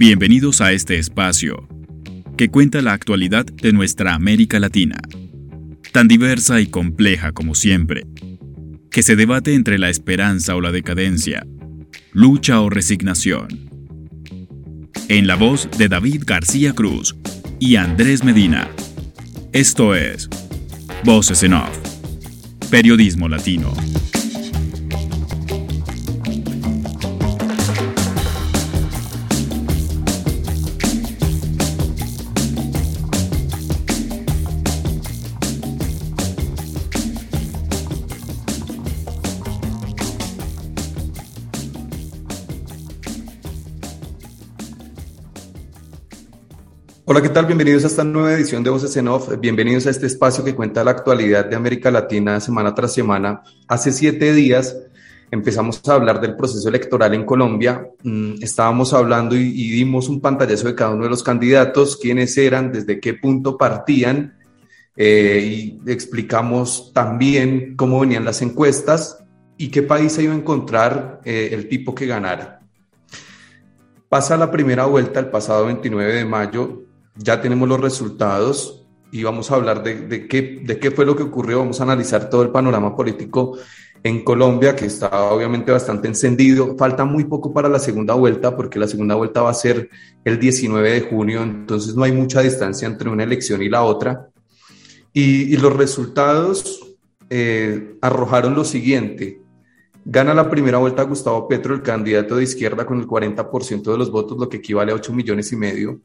Bienvenidos a este espacio que cuenta la actualidad de nuestra América Latina, tan diversa y compleja como siempre, que se debate entre la esperanza o la decadencia, lucha o resignación. En la voz de David García Cruz y Andrés Medina. Esto es Voces en Off, Periodismo Latino. Hola, ¿qué tal? Bienvenidos a esta nueva edición de Voces en Off. Bienvenidos a este espacio que cuenta la actualidad de América Latina semana tras semana. Hace siete días empezamos a hablar del proceso electoral en Colombia. Mm, estábamos hablando y, dimos un pantallazo de cada uno de los candidatos, quiénes eran, desde qué punto partían eh, y explicamos también cómo venían las encuestas y qué país se iba a encontrar eh, el tipo que ganara. Pasa la primera vuelta el pasado 29 de mayo ya tenemos los resultados y vamos a hablar de, qué, de qué fue lo que ocurrió, vamos a analizar todo el panorama político en Colombia, que está obviamente bastante encendido. Falta muy poco para la segunda vuelta, porque la segunda vuelta va a ser el 19 de junio, entonces no hay mucha distancia entre una elección y la otra. Y, los resultados eh, arrojaron lo siguiente. Gana la primera vuelta Gustavo Petro, el candidato de izquierda, con el 40% de los votos, lo que equivale a 8 millones y medio.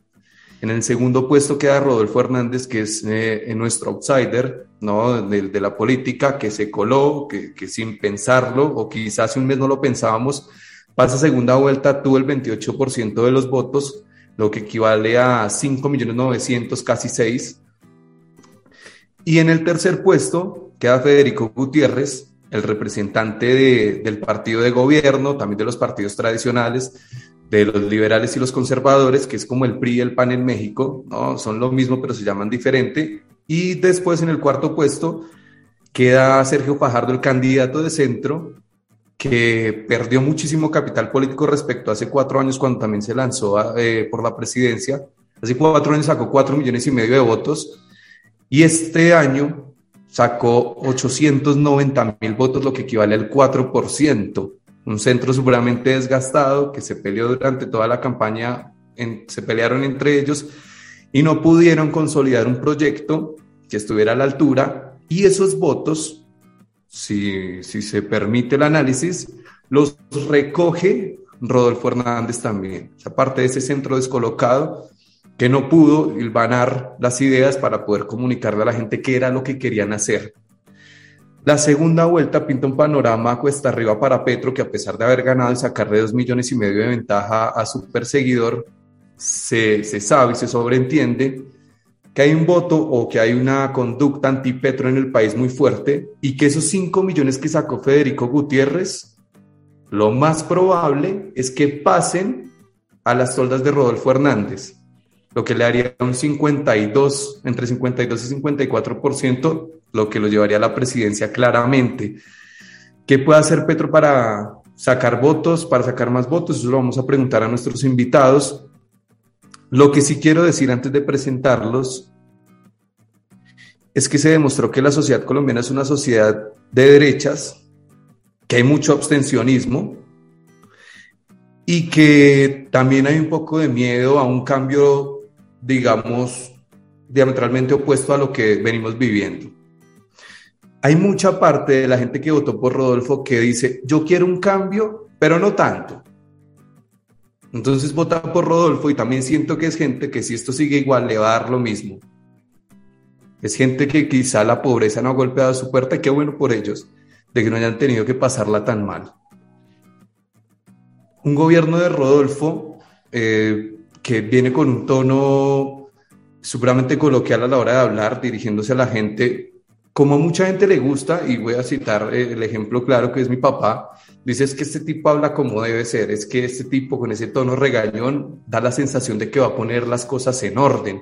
En el segundo puesto queda Rodolfo Hernández, que es eh, nuestro outsider ¿no? De, la política, que se coló, que, sin pensarlo, o quizás hace un mes no lo pensábamos, pasa segunda vuelta, tuvo el 28% de los votos, lo que equivale a 5.900.000, casi 6. Y en el tercer puesto queda Federico Gutiérrez, el representante del partido de gobierno, también de los partidos tradicionales, de los liberales y los conservadores, que es como el PRI y el PAN en México, ¿no? son lo mismo pero se llaman diferente. Y después en el cuarto puesto queda Sergio Fajardo, el candidato de centro, que perdió muchísimo capital político respecto a hace cuatro años cuando también se lanzó eh, por la presidencia. Hace cuatro años sacó cuatro millones y medio de votos y este año sacó 890 mil votos, lo que equivale al 4% un centro seguramente desgastado que se peleó durante toda la campaña, se pelearon entre ellos y no pudieron consolidar un proyecto que estuviera a la altura y esos votos, si, si se permite el análisis, los recoge Rodolfo Hernández también. Aparte de ese centro descolocado que no pudo hilvanar las ideas para poder comunicarle a la gente qué era lo que querían hacer. La segunda vuelta pinta un panorama cuesta arriba para Petro, que a pesar de haber ganado y sacarle dos millones y medio de ventaja a su perseguidor, se, sabe y se sobreentiende que hay un voto o que hay una conducta anti-Petro en el país muy fuerte y que esos cinco millones que sacó Federico Gutiérrez, lo más probable es que pasen a las soldas de Rodolfo Hernández, lo que le haría un 52, entre 52 y 54% lo que lo llevaría a la presidencia claramente. ¿Qué puede hacer Petro para sacar votos, para sacar más votos? Eso lo vamos a preguntar a nuestros invitados. Lo que sí quiero decir antes de presentarlos es que se demostró que la sociedad colombiana es una sociedad de derechas, que hay mucho abstencionismo y que también hay un poco de miedo a un cambio, digamos, diametralmente opuesto a lo que venimos viviendo hay mucha parte de la gente que votó por Rodolfo que dice, yo quiero un cambio, pero no tanto. Entonces vota por Rodolfo y también siento que es gente que si esto sigue igual le va a dar lo mismo. Es gente que quizá la pobreza no ha golpeado su puerta y qué bueno por ellos, de que no hayan tenido que pasarla tan mal. Un gobierno de Rodolfo eh, que viene con un tono seguramente coloquial a la hora de hablar, dirigiéndose a la gente, como mucha gente le gusta, y voy a citar eh, el ejemplo claro que es mi papá, dice es que este tipo habla como debe ser, es que este tipo con ese tono regañón da la sensación de que va a poner las cosas en orden.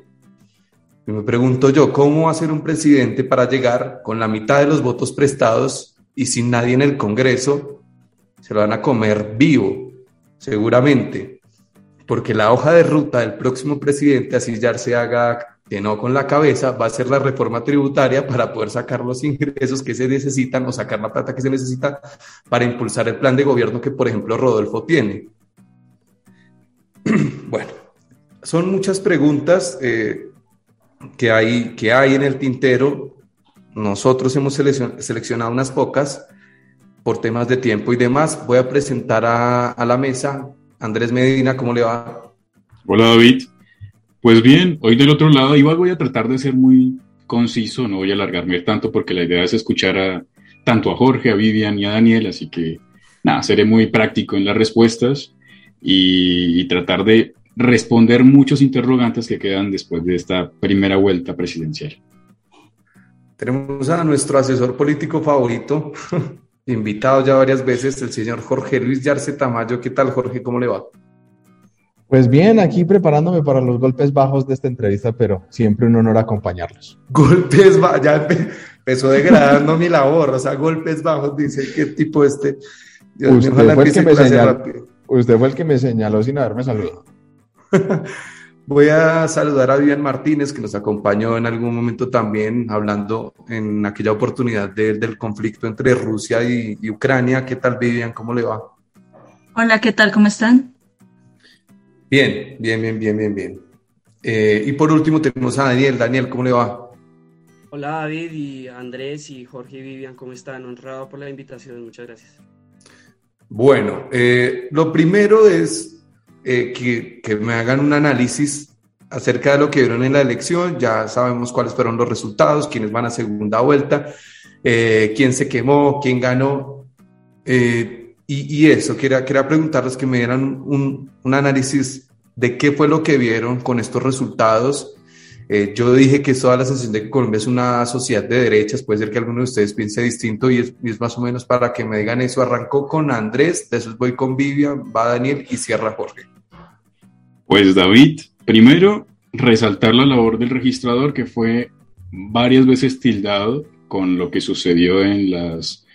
Y me pregunto yo, ¿cómo va a ser un presidente para llegar con la mitad de los votos prestados y sin nadie en el Congreso? Se lo van a comer vivo, seguramente. Porque la hoja de ruta del próximo presidente, así ya se haga que no con la cabeza, va a ser la reforma tributaria para poder sacar los ingresos que se necesitan o sacar la plata que se necesita para impulsar el plan de gobierno que, por ejemplo, Rodolfo tiene. bueno, son muchas preguntas eh, que, hay, que hay en el tintero. Nosotros hemos seleccionado unas pocas por temas de tiempo y demás. Voy a presentar a, a la mesa Andrés Medina, ¿cómo le va? Hola David. Pues bien, hoy del otro lado igual voy a tratar de ser muy conciso, no voy a alargarme tanto porque la idea es escuchar a, tanto a Jorge, a Vivian y a Daniel, así que nada, seré muy práctico en las respuestas y, tratar de responder muchos interrogantes que quedan después de esta primera vuelta presidencial. Tenemos a nuestro asesor político favorito, invitado ya varias veces, el señor Jorge Luis Yarce Tamayo. ¿Qué tal, Jorge? ¿Cómo le va? Pues bien, aquí preparándome para los golpes bajos de esta entrevista, pero siempre un honor acompañarlos. Golpes bajos, ya empezó degradando mi labor, o sea, golpes bajos, dice, ¿qué tipo este? usted, fue el que me señaló, usted fue el que me señaló sin haberme saludado. Voy a saludar a Vivian Martínez, que nos acompañó en algún momento también, hablando en aquella oportunidad del conflicto entre Rusia y, Ucrania. ¿Qué tal, Vivian? ¿Cómo le va? Hola, ¿qué tal? ¿Cómo están? Bien, bien, bien, bien, bien, bien. Eh, y por último tenemos a Daniel. Daniel, ¿cómo le va? Hola David y Andrés y Jorge y Vivian, ¿cómo están? Honrado por la invitación, muchas gracias. Bueno, eh, lo primero es eh, que, me hagan un análisis acerca de lo que vieron en la elección. Ya sabemos cuáles fueron los resultados, quiénes van a segunda vuelta, eh, quién se quemó, quién ganó. Eh, y, eso, quería, quería preguntarles que me dieran un, un, análisis de qué fue lo que vieron con estos resultados. yo dije que toda la sensación de que Colombia es una sociedad de derechas, puede ser que alguno de ustedes piense distinto y es, y es, más o menos para que me digan eso. Arrancó con Andrés, después voy con Vivian, va Daniel y cierra Jorge. Pues David, primero resaltar la labor del registrador que fue varias veces tildado con lo que sucedió en las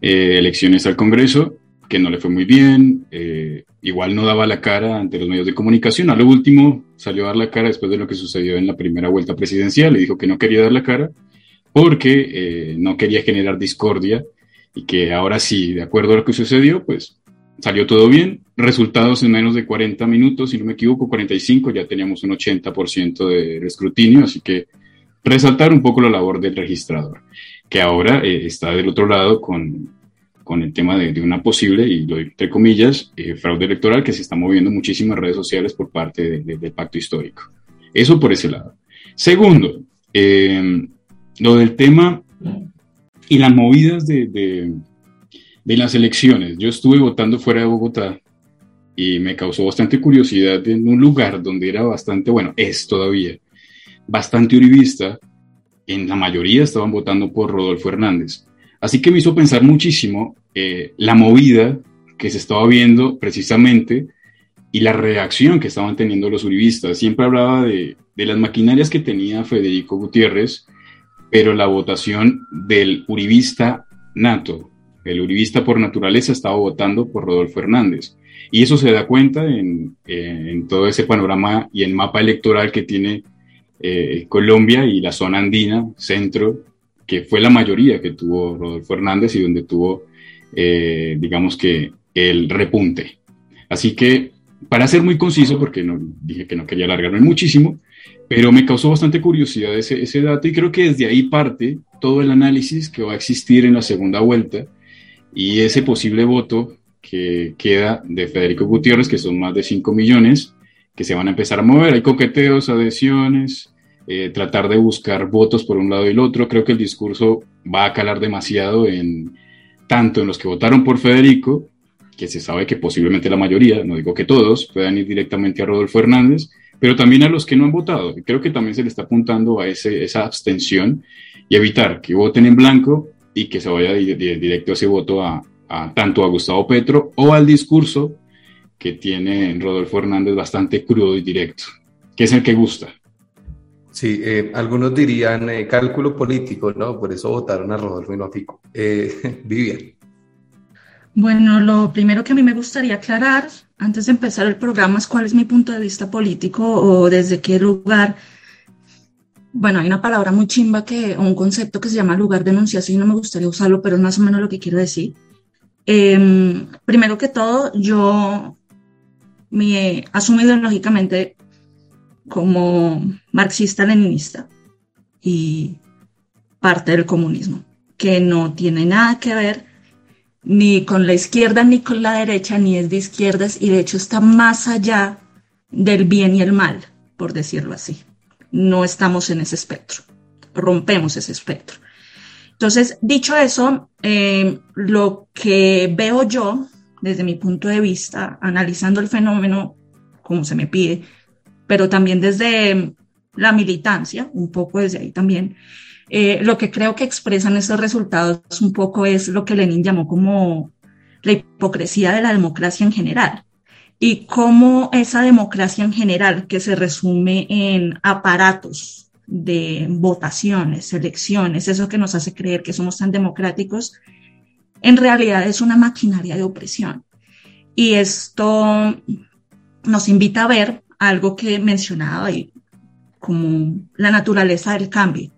eh, elecciones al Congreso, que no le fue muy bien, eh, igual no daba la cara ante los medios de comunicación. A lo último salió a dar la cara después de lo que sucedió en la primera vuelta presidencial y dijo que no quería dar la cara porque eh, no quería generar discordia y que ahora sí, de acuerdo a lo que sucedió, pues salió todo bien. Resultados en menos de 40 minutos, si no me equivoco, 45, ya teníamos un 80% de escrutinio, así que resaltar un poco la labor del registrador, que ahora eh, está del otro lado con, con el tema de, una posible, y lo entre comillas, eh, fraude electoral que se está moviendo muchísimo en redes sociales por parte del pacto histórico. Eso por ese lado. Segundo, eh, lo del tema y las movidas de, de las elecciones. Yo estuve votando fuera de Bogotá y me causó bastante curiosidad en un lugar donde era bastante, bueno, es todavía bastante uribista. En la mayoría estaban votando por Rodolfo Hernández. Así que me hizo pensar muchísimo eh, la movida que se estaba viendo precisamente y la reacción que estaban teniendo los uribistas. Siempre hablaba de, de las maquinarias que tenía Federico Gutiérrez, pero la votación del uribista nato, el uribista por naturaleza estaba votando por Rodolfo Hernández. Y eso se da cuenta en, todo ese panorama y el mapa electoral que tiene eh, Colombia y la zona andina, centro, que fue la mayoría que tuvo Rodolfo Hernández y donde tuvo, eh, digamos que, el repunte. Así que, para ser muy conciso, porque no, dije que no quería alargarme muchísimo, pero me causó bastante curiosidad ese, ese dato y creo que desde ahí parte todo el análisis que va a existir en la segunda vuelta y ese posible voto que queda de Federico Gutiérrez, que son más de 5 millones, que se van a empezar a mover. Hay coqueteos, adhesiones, eh, tratar de buscar votos por un lado y el otro. Creo que el discurso va a calar demasiado en tanto en los que votaron por Federico, que se sabe que posiblemente la mayoría, no digo que todos, puedan ir directamente a Rodolfo Hernández, pero también a los que no han votado. Creo que también se le está apuntando a ese, esa abstención y evitar que voten en blanco y que se vaya directo ese voto a, tanto a Gustavo Petro o al discurso que tiene Rodolfo Hernández bastante crudo y directo, que es el que gusta. Sí, eh, algunos dirían eh, cálculo político, ¿no? Por eso votaron a Rodolfo y no a Eh, Vivian. Bueno, lo primero que a mí me gustaría aclarar antes de empezar el programa es cuál es mi punto de vista político o desde qué lugar. Bueno, hay una palabra muy chimba que, o un concepto que se llama lugar de enunciación, no me gustaría usarlo, pero es más o menos lo que quiero decir. Em, primero que todo, yo me asumo ideológicamente como marxista-leninista y parte del comunismo, que no tiene nada que ver ni con la izquierda ni con la derecha, ni es de izquierdas y de hecho está más allá del bien y el mal, por decirlo así. No estamos en ese espectro, rompemos ese espectro. Entonces, dicho eso, eh, lo que veo yo desde mi punto de vista, analizando el fenómeno como se me pide, pero también desde la militancia, un poco desde ahí también, eh, lo que creo que expresan estos resultados un poco es lo que Lenin llamó como la hipocresía de la democracia en general y cómo esa democracia en general, que se resume en aparatos de votaciones, elecciones, eso que nos hace creer que somos tan democráticos, en realidad es una maquinaria de opresión. Y esto nos invita a ver algo que mencionaba ahí, como la naturaleza del cambio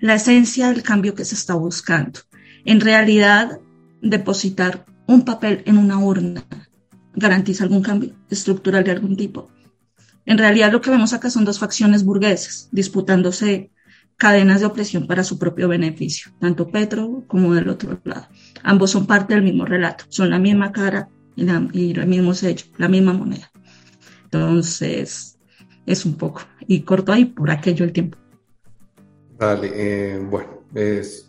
la esencia del cambio que se está buscando. En realidad, depositar un papel en una urna garantiza algún cambio estructural de algún tipo. En realidad lo que vemos acá son dos facciones burguesas disputándose cadenas de opresión para su propio beneficio, tanto Petro como del otro lado. Ambos son parte del mismo relato, son la misma cara y, y el mismo sello, la misma moneda. Entonces, es un poco, y corto ahí por aquello el tiempo. Dale, eh, bueno, es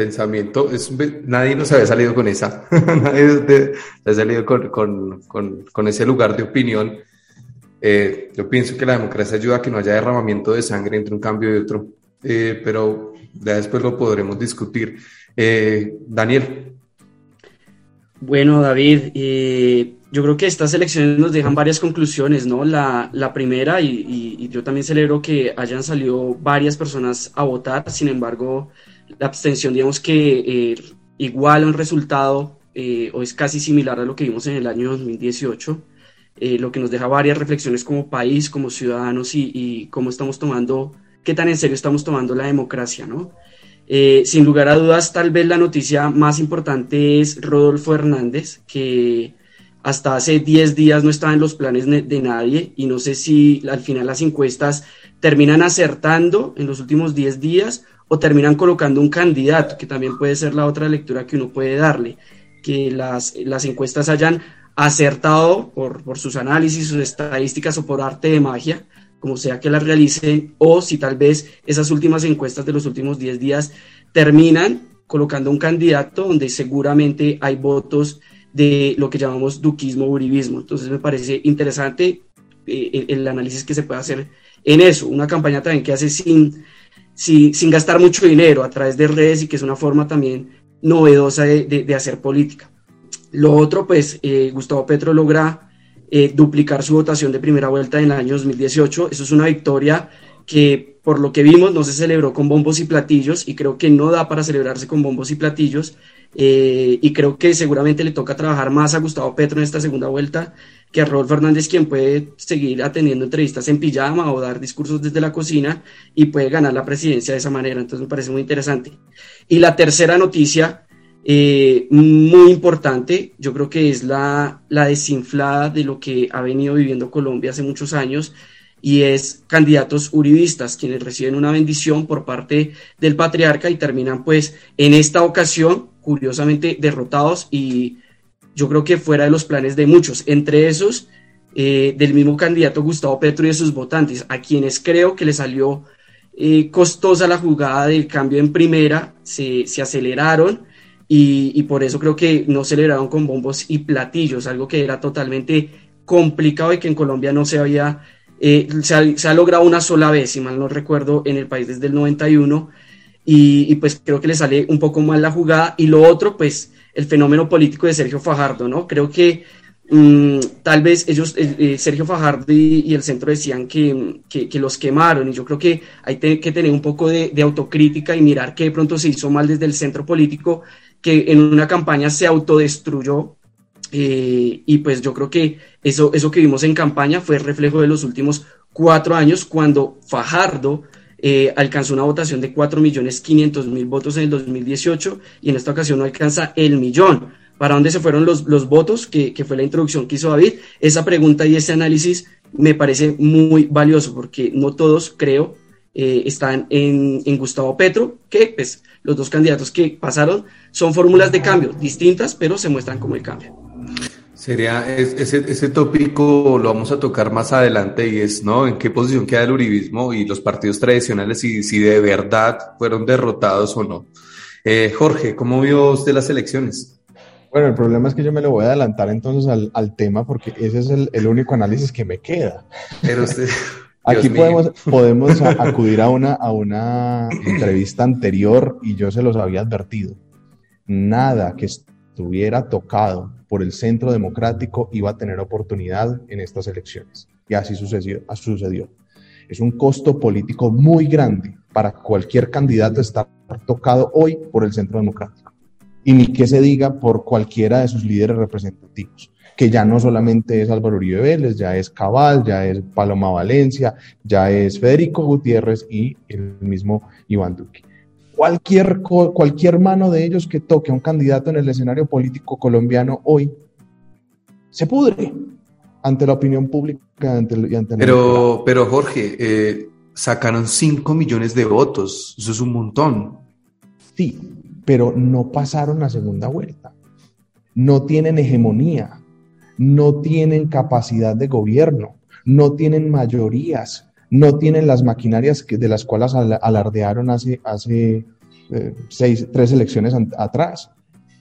pensamiento, es, nadie nos había salido con esa, nadie ha salido con, con, con, con, ese lugar de opinión. Eh, yo pienso que la democracia ayuda a que no haya derramamiento de sangre entre un cambio y otro, eh, pero ya después lo podremos discutir. Daniel. Bueno, David, yo creo que estas elecciones nos dejan varias conclusiones, ¿no? La, la primera, y, yo también celebro que hayan salido varias personas a votar, sin embargo, la abstención, digamos que eh, igual un resultado eh, o es casi similar a lo que vimos en el año 2018, eh, lo que nos deja varias reflexiones como país, como ciudadanos y, y, cómo estamos tomando, qué tan en serio estamos tomando la democracia, ¿no? Eh, sin lugar a dudas, tal vez la noticia más importante es Rodolfo Hernández, que hasta hace 10 días no estaba en los planes de nadie y no sé si al final las encuestas terminan acertando en los últimos 10 días o terminan colocando un candidato, que también puede ser la otra lectura que uno puede darle, que las, las encuestas hayan acertado por, por sus análisis, sus estadísticas o por arte de magia, como sea que las realicen, o si tal vez esas últimas encuestas de los últimos 10 días terminan colocando un candidato donde seguramente hay votos de lo que llamamos duquismo uribismo. Entonces me parece interesante eh, el, análisis que se puede hacer en eso. Una campaña también que hace sin, sin, gastar mucho dinero a través de redes y que es una forma también novedosa de, hacer política. Lo otro, pues eh, Gustavo Petro logra eh, duplicar su votación de primera vuelta en el año 2018. Eso es una victoria que por lo que vimos no se celebró con bombos y platillos y creo que no da para celebrarse con bombos y platillos eh, y creo que seguramente le toca trabajar más a Gustavo Petro en esta segunda vuelta que a Rodolfo Fernández, quien puede seguir atendiendo entrevistas en pijama o dar discursos desde la cocina y puede ganar la presidencia de esa manera. Entonces me parece muy interesante. Y la tercera noticia, eh, muy importante, yo creo que es la, la desinflada de lo que ha venido viviendo Colombia hace muchos años y es candidatos uribistas, quienes reciben una bendición por parte del patriarca y terminan pues en esta ocasión curiosamente derrotados y yo creo que fuera de los planes de muchos, entre esos eh, del mismo candidato Gustavo Petro y de sus votantes, a quienes creo que le salió eh, costosa la jugada del cambio en primera, se, se aceleraron y, por eso creo que no celebraron con bombos y platillos, algo que era totalmente complicado y que en Colombia no se había, eh, ha, se, ha, logrado una sola vez, si mal no recuerdo, en el país desde el 91 y, pues creo que le sale un poco mal la jugada. Y lo otro, pues el fenómeno político de Sergio Fajardo, ¿no? Creo que mm, tal vez ellos, eh, Sergio Fajardo y, el centro decían que, que, los quemaron y yo creo que hay que tener un poco de, de, autocrítica y mirar que de pronto se hizo mal desde el centro político, que en una campaña se autodestruyó Eh, y pues yo creo que eso, eso que vimos en campaña fue reflejo de los últimos cuatro años cuando Fajardo eh, alcanzó una votación de 4.500.000 votos en el 2018 y en esta ocasión no alcanza el millón. ¿Para dónde se fueron los, los votos? Que, que, fue la introducción que hizo David. Esa pregunta y ese análisis me parece muy valioso porque no todos, creo, eh, están en, en, Gustavo Petro, que pues, los dos candidatos que pasaron son fórmulas de cambio distintas, pero se muestran como el cambio. Sería ese, ese tópico lo vamos a tocar más adelante y es, ¿no? ¿En qué posición queda el uribismo y los partidos tradicionales y si de verdad fueron derrotados o no? Eh, Jorge, ¿cómo vio usted las elecciones? Bueno, el problema es que yo me lo voy a adelantar entonces al, al tema porque ese es el, el, único análisis que me queda. Pero usted... Aquí podemos, podemos acudir a una, a una entrevista anterior y yo se los había advertido. Nada que estuviera tocado por el centro democrático iba a tener oportunidad en estas elecciones. Y así sucedió. sucedió. Es un costo político muy grande para cualquier candidato estar tocado hoy por el centro democrático. Y ni que se diga por cualquiera de sus líderes representativos, que ya no solamente es Álvaro Uribe Vélez, ya es Cabal, ya es Paloma Valencia, ya es Federico Gutiérrez y el mismo Iván Duque cualquier, cualquier mano de ellos que toque a un candidato en el escenario político colombiano hoy se pudre ante la opinión pública ante, y ante pero, pero Jorge, eh, sacaron 5 millones de votos, eso es un montón. Sí, pero no pasaron la segunda vuelta, no tienen hegemonía, no tienen capacidad de gobierno, no tienen mayorías, no tienen las maquinarias que, de las cuales alardearon hace, eh, seis, tres elecciones atrás.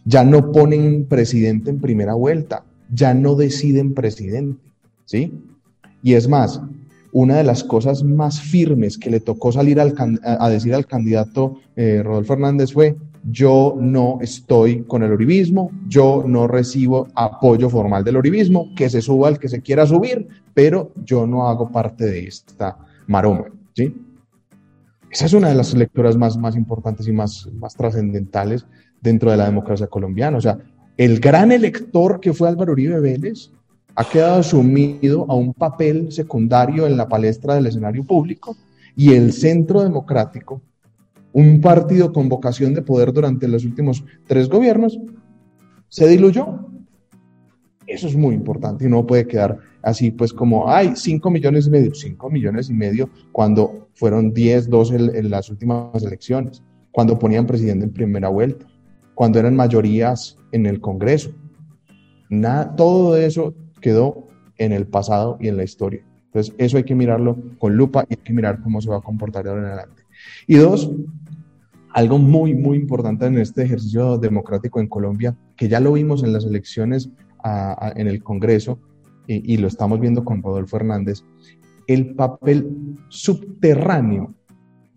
Ya no ponen presidente en primera vuelta, ya no deciden presidente, ¿sí? Y es más, una de las cosas más firmes que le tocó salir al, a decir al candidato eh, Rodolfo Hernández fue, yo no estoy con el uribismo, yo no recibo apoyo formal del uribismo, que se suba el que se quiera subir, pero yo no hago parte de esta maroma, ¿sí? Esa es una de las lecturas más, más importantes y más, más trascendentales dentro de la democracia colombiana. O sea, el gran elector que fue Álvaro Uribe Vélez ha quedado sumido a un papel secundario en la palestra del escenario público y el centro democrático un partido con vocación de poder durante los últimos tres gobiernos, se diluyó. Eso es muy importante y no puede quedar así, pues como, hay 5 millones y medio, 5 millones y medio cuando fueron 10, 12 en, las últimas elecciones, cuando ponían presidente en primera vuelta, cuando eran mayorías en el Congreso. Nada, todo eso quedó en el pasado y en la historia. Entonces, eso hay que mirarlo con lupa y hay que mirar cómo se va a comportar ahora en adelante. Y dos, algo muy, muy importante en este ejercicio democrático en Colombia, que ya lo vimos en las elecciones en el Congreso y, lo estamos viendo con Rodolfo Hernández, el papel subterráneo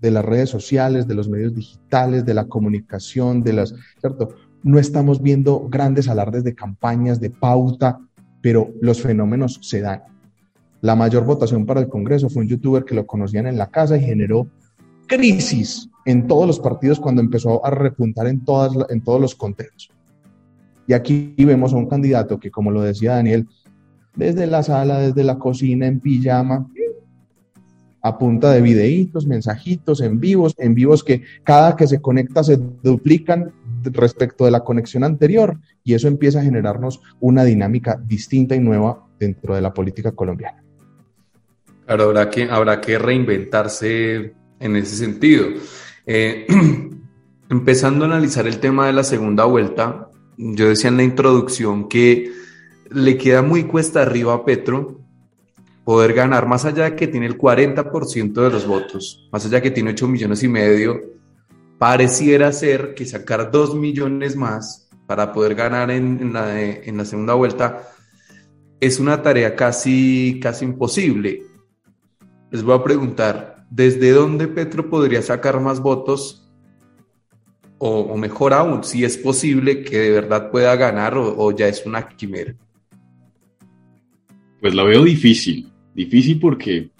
de las redes sociales, de los medios digitales, de la comunicación, de las, ¿cierto? No estamos viendo grandes alardes de campañas, de pauta, pero los fenómenos se dan. La mayor votación para el Congreso fue un youtuber que lo conocían en la casa y generó crisis en todos los partidos cuando empezó a repuntar en, todas, en todos los conteos. Y aquí vemos a un candidato que, como lo decía Daniel, desde la sala, desde la cocina, en pijama, a punta de videitos, mensajitos, en vivos, en vivos que cada que se conecta se duplican respecto de la conexión anterior y eso empieza a generarnos una dinámica distinta y nueva dentro de la política colombiana. Claro, habrá que, habrá que reinventarse en ese sentido. Eh, empezando a analizar el tema de la segunda vuelta, yo decía en la introducción que le queda muy cuesta arriba a Petro poder ganar, más allá de que tiene el 40% de los votos, más allá de que tiene 8 millones y medio, pareciera ser que sacar 2 millones más para poder ganar en, la, en la segunda vuelta es una tarea casi, casi imposible. Les voy a preguntar, ¿desde dónde Petro podría sacar más votos? O, mejor aún, si es posible que de verdad pueda ganar o, ya es una quimera. Pues la veo difícil, difícil porque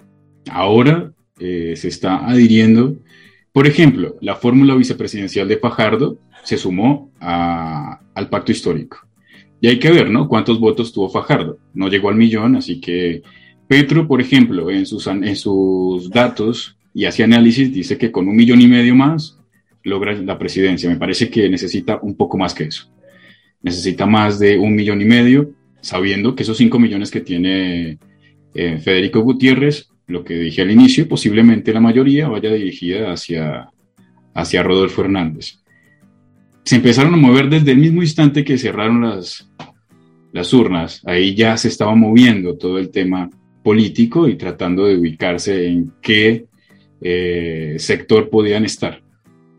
ahora eh, se está adhiriendo, por ejemplo, la fórmula vicepresidencial de Fajardo se sumó al pacto histórico. Y hay que ver, ¿no? ¿Cuántos votos tuvo Fajardo? No llegó al millón, así que Petro, por ejemplo, en sus, en sus datos y hace análisis, dice que con un millón y medio más logra la presidencia. Me parece que necesita un poco más que eso. Necesita más de un millón y medio, sabiendo que esos cinco millones que tiene eh, Federico Gutiérrez, lo que dije al inicio, posiblemente la mayoría vaya dirigida hacia, hacia Rodolfo Hernández. Se empezaron a mover desde el mismo instante que cerraron las, las urnas. Ahí ya se estaba moviendo todo el tema político y tratando de ubicarse en qué eh, sector podían estar.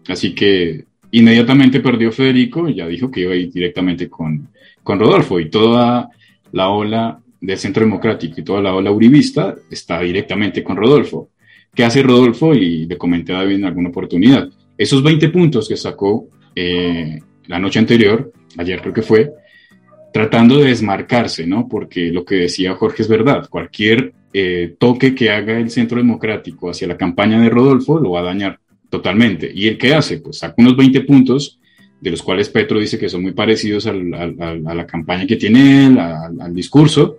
Así que inmediatamente perdió Federico y ya dijo que iba a ir directamente con, con Rodolfo y toda la ola del Centro Democrático y toda la ola uribista está directamente con Rodolfo. ¿Qué hace Rodolfo? Y le comenté a David en alguna oportunidad. Esos 20 puntos que sacó eh, la noche anterior, ayer creo que fue, tratando de desmarcarse, ¿no? Porque lo que decía Jorge es verdad. Cualquier eh, toque que haga el Centro Democrático hacia la campaña de Rodolfo lo va a dañar totalmente. ¿Y el qué hace? Pues saca unos 20 puntos, de los cuales Petro dice que son muy parecidos a la campaña que tiene él, al discurso,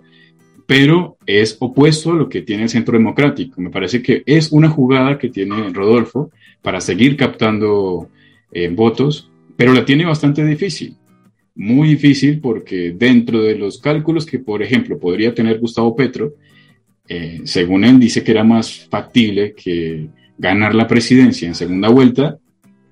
pero es opuesto a lo que tiene el Centro Democrático. Me parece que es una jugada que tiene Rodolfo para seguir captando eh, votos, pero la tiene bastante difícil. Muy difícil porque dentro de los cálculos que, por ejemplo, podría tener Gustavo Petro, eh, según él dice que era más factible que ganar la presidencia en segunda vuelta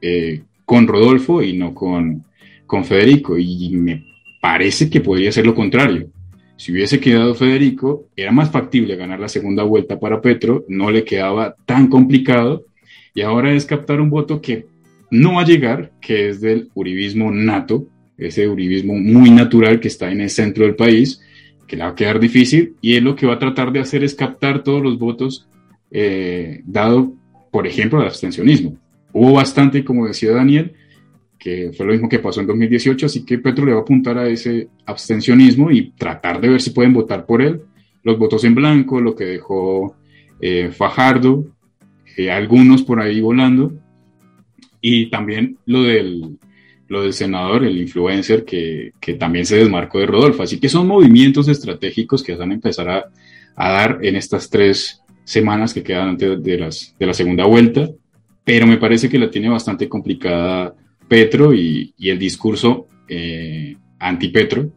eh, con Rodolfo y no con, con Federico. Y me parece que podría ser lo contrario. Si hubiese quedado Federico, era más factible ganar la segunda vuelta para Petro, no le quedaba tan complicado y ahora es captar un voto que no va a llegar, que es del uribismo nato, ese uribismo muy natural que está en el centro del país, que le va a quedar difícil y él lo que va a tratar de hacer es captar todos los votos eh, dado, por ejemplo, el abstencionismo. Hubo bastante, como decía Daniel, que fue lo mismo que pasó en 2018, así que Petro le va a apuntar a ese abstencionismo y tratar de ver si pueden votar por él. Los votos en blanco, lo que dejó eh, Fajardo, eh, algunos por ahí volando, y también lo del, lo del senador, el influencer, que, que, también se desmarcó de Rodolfo. Así que son movimientos estratégicos que van a empezar a, a dar en estas tres semanas que quedan antes de, las, de la segunda vuelta, pero me parece que la tiene bastante complicada Petro y, el discurso eh, anti-Petro.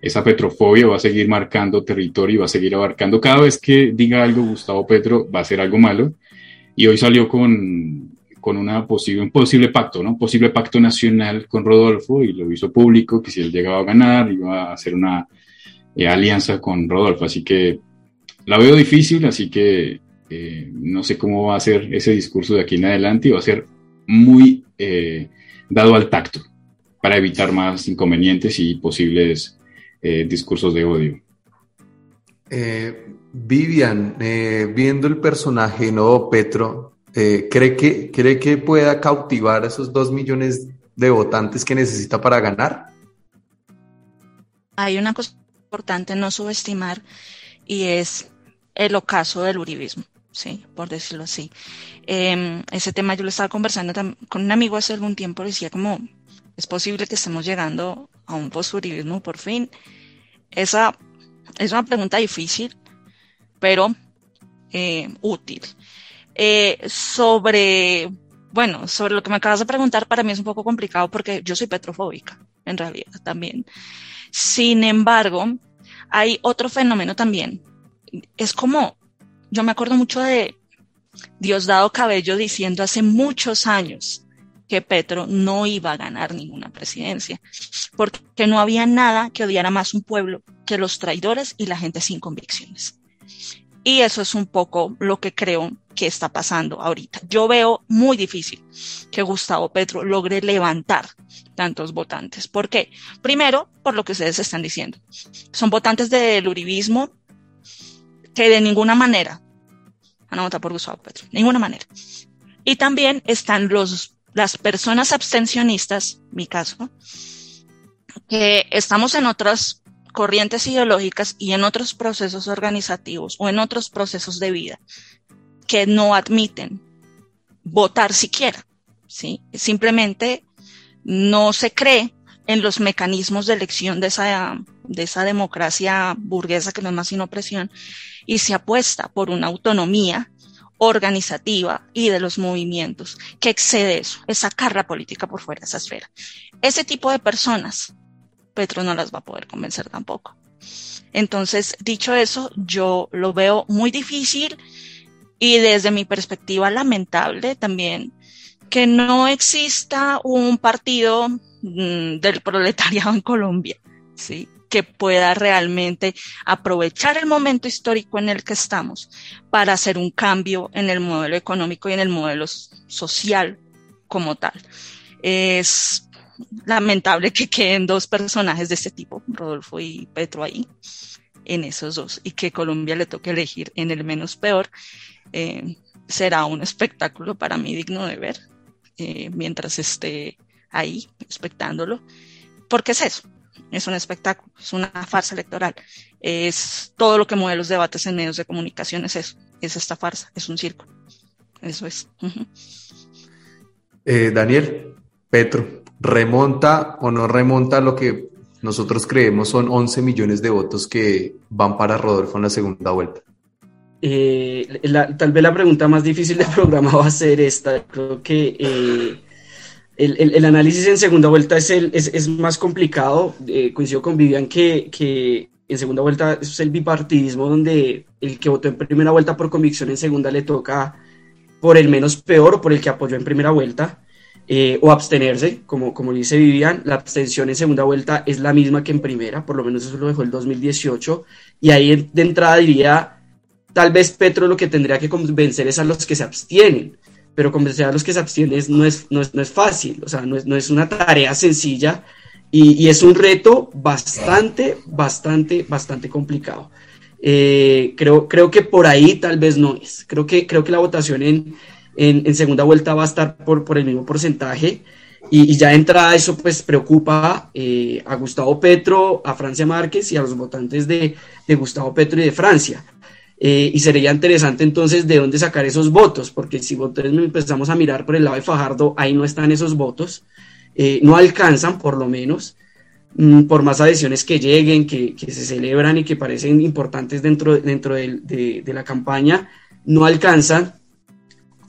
Esa petrofobia va a seguir marcando territorio y va a seguir abarcando. Cada vez que diga algo Gustavo Petro va a ser algo malo. Y hoy salió con, con una posible, un posible pacto, ¿no? Posible pacto nacional con Rodolfo y lo hizo público, que si él llegaba a ganar iba a hacer una eh, alianza con Rodolfo. Así que la veo difícil, así que eh, no sé cómo va a ser ese discurso de aquí en adelante y va a ser muy dado al tacto para evitar más inconvenientes y posibles eh, discursos de odio. Eh, Vivian, eh, viendo el personaje no Petro, ¿cree, que, ¿cree que pueda cautivar a esos dos millones de votantes que necesita para ganar? Hay una cosa importante no subestimar y es el ocaso del uribismo sí, por decirlo así. Em, ese tema yo lo estaba conversando con un amigo hace algún tiempo, decía como, es posible que estemos llegando a un posturibismo por fin. Esa es una pregunta difícil, pero eh, útil. Eh, sobre, bueno, sobre lo que me acabas de preguntar, para mí es un poco complicado porque yo soy petrofóbica, en realidad también. Sin embargo, hay otro fenómeno también. Es como yo me acuerdo mucho de Diosdado Cabello diciendo hace muchos años que Petro no iba a ganar ninguna presidencia, porque no había nada que odiara más un pueblo que los traidores y la gente sin convicciones. Y eso es un poco lo que creo que está pasando ahorita. Yo veo muy difícil que Gustavo Petro logre levantar tantos votantes. ¿Por qué? Primero, por lo que ustedes están diciendo. Son votantes del uribismo que de ninguna manera van a votar por Gustavo Petro, ninguna manera. Y también están los, las personas abstencionistas, mi caso, que estamos en otras corrientes ideológicas y en otros procesos organizativos o en otros procesos de vida que no admiten votar siquiera, ¿sí? Simplemente no se cree en los mecanismos de elección de esa, de esa democracia burguesa que no es más sino opresión y se apuesta por una autonomía organizativa y de los movimientos que excede eso, es sacar la política por fuera de esa esfera. Ese tipo de personas, Petro no las va a poder convencer tampoco. Entonces, dicho eso, yo lo veo muy difícil y desde mi perspectiva lamentable también que no exista un partido mm, del proletariado en Colombia, ¿sí? que pueda realmente aprovechar el momento histórico en el que estamos para hacer un cambio en el modelo económico y en el modelo social como tal. Es lamentable que queden dos personajes de este tipo, Rodolfo y Petro ahí, en esos dos, y que Colombia le toque elegir en el menos peor. Eh, será un espectáculo para mí digno de ver eh, mientras esté ahí expectándolo, porque es eso, es un espectáculo, es una farsa electoral, es todo lo que mueve los debates en medios de comunicación, es eso, es esta farsa, es un circo, eso es. Eh, Daniel, Petro, ¿remonta o no remonta lo que nosotros creemos son 11 millones de votos que van para Rodolfo en la segunda vuelta? Eh, tal vez la pregunta más difícil del programa va a ser esta. Creo que eh, el, análisis en segunda vuelta es, el, es, más complicado. Eh, coincido con Vivian que, que, en segunda vuelta es el bipartidismo donde el que votó en primera vuelta por convicción en segunda le toca por el menos peor o por el que apoyó en primera vuelta. Eh, o abstenerse, como, como dice Vivian, la abstención en segunda vuelta es la misma que en primera, por lo menos eso lo dejó el 2018, y ahí de entrada diría, tal vez Petro lo que tendría que convencer es a los que se abstienen, pero convencer a los que se abstienen no es, no es, fácil, o sea, no es, no es una tarea sencilla y, es un reto bastante, bastante, bastante complicado. Eh, creo, creo que por ahí tal vez no es. Creo que, creo que la votación en, en, segunda vuelta va a estar por, por el mismo porcentaje. Y, ya entrada eso pues preocupa eh, a Gustavo Petro, a Francia Márquez y a los votantes de, de Gustavo Petro y de Francia. Eh, y sería interesante entonces de dónde sacar esos votos, porque si empezamos a mirar por el lado de Fajardo, ahí no están esos votos, eh, no alcanzan por lo menos, mm, por más adhesiones que lleguen, que, que, se celebran y que parecen importantes dentro, dentro de, de, la campaña, no alcanzan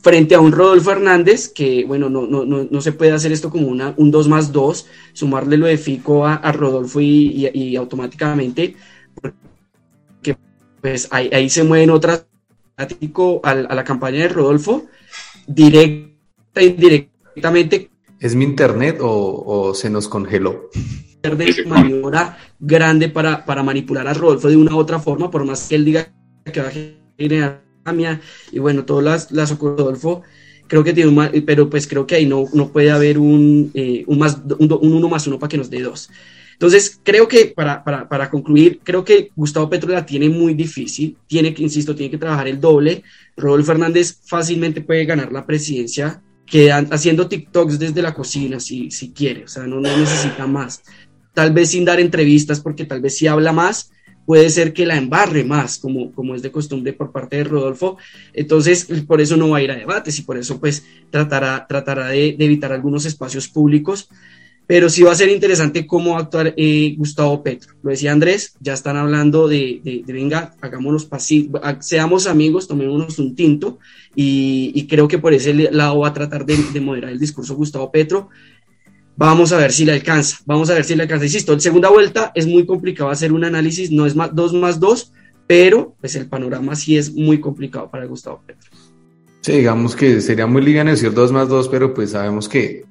frente a un Rodolfo Hernández, que bueno, no, no, no, no se puede hacer esto como una, un 2 más 2, sumarle lo de Fico a, a Rodolfo y, y, y automáticamente pues ahí, se mueven otras a, a la campaña de Rodolfo, directa e indirectamente. ¿Es mi internet o, se nos congeló? de maniobra grande para, para manipular a Rodolfo de una u otra forma, por más que él diga que va a generar y bueno, todas las, las Rodolfo, creo que tiene un pero pues creo que ahí no, no puede haber un, eh, un, más, un, un uno más uno para que nos dé dos. Entonces, creo que para, para, para, concluir, creo que Gustavo Petro la tiene muy difícil, tiene que, insisto, tiene que trabajar el doble. Rodolfo Fernández fácilmente puede ganar la presidencia, quedan haciendo TikToks desde la cocina si, si quiere, o sea, no, no necesita más. Tal vez sin dar entrevistas, porque tal vez si habla más, puede ser que la embarre más, como, como es de costumbre por parte de Rodolfo. Entonces, por eso no va a ir a debates y por eso pues tratará, tratará de, evitar algunos espacios públicos pero sí va a ser interesante cómo actuar eh, Gustavo Petro. Lo decía Andrés, ya están hablando de, de, venga, hagámonos seamos amigos, tomémonos un tinto, y, creo que por ese lado va a tratar de, moderar el discurso Gustavo Petro. Vamos a ver si le alcanza, vamos a ver si le alcanza. Insisto, en segunda vuelta es muy complicado hacer un análisis, no es más, dos más dos, pero pues el panorama sí es muy complicado para Gustavo Petro. Sí, digamos que sería muy liviano decir dos más dos, pero pues sabemos que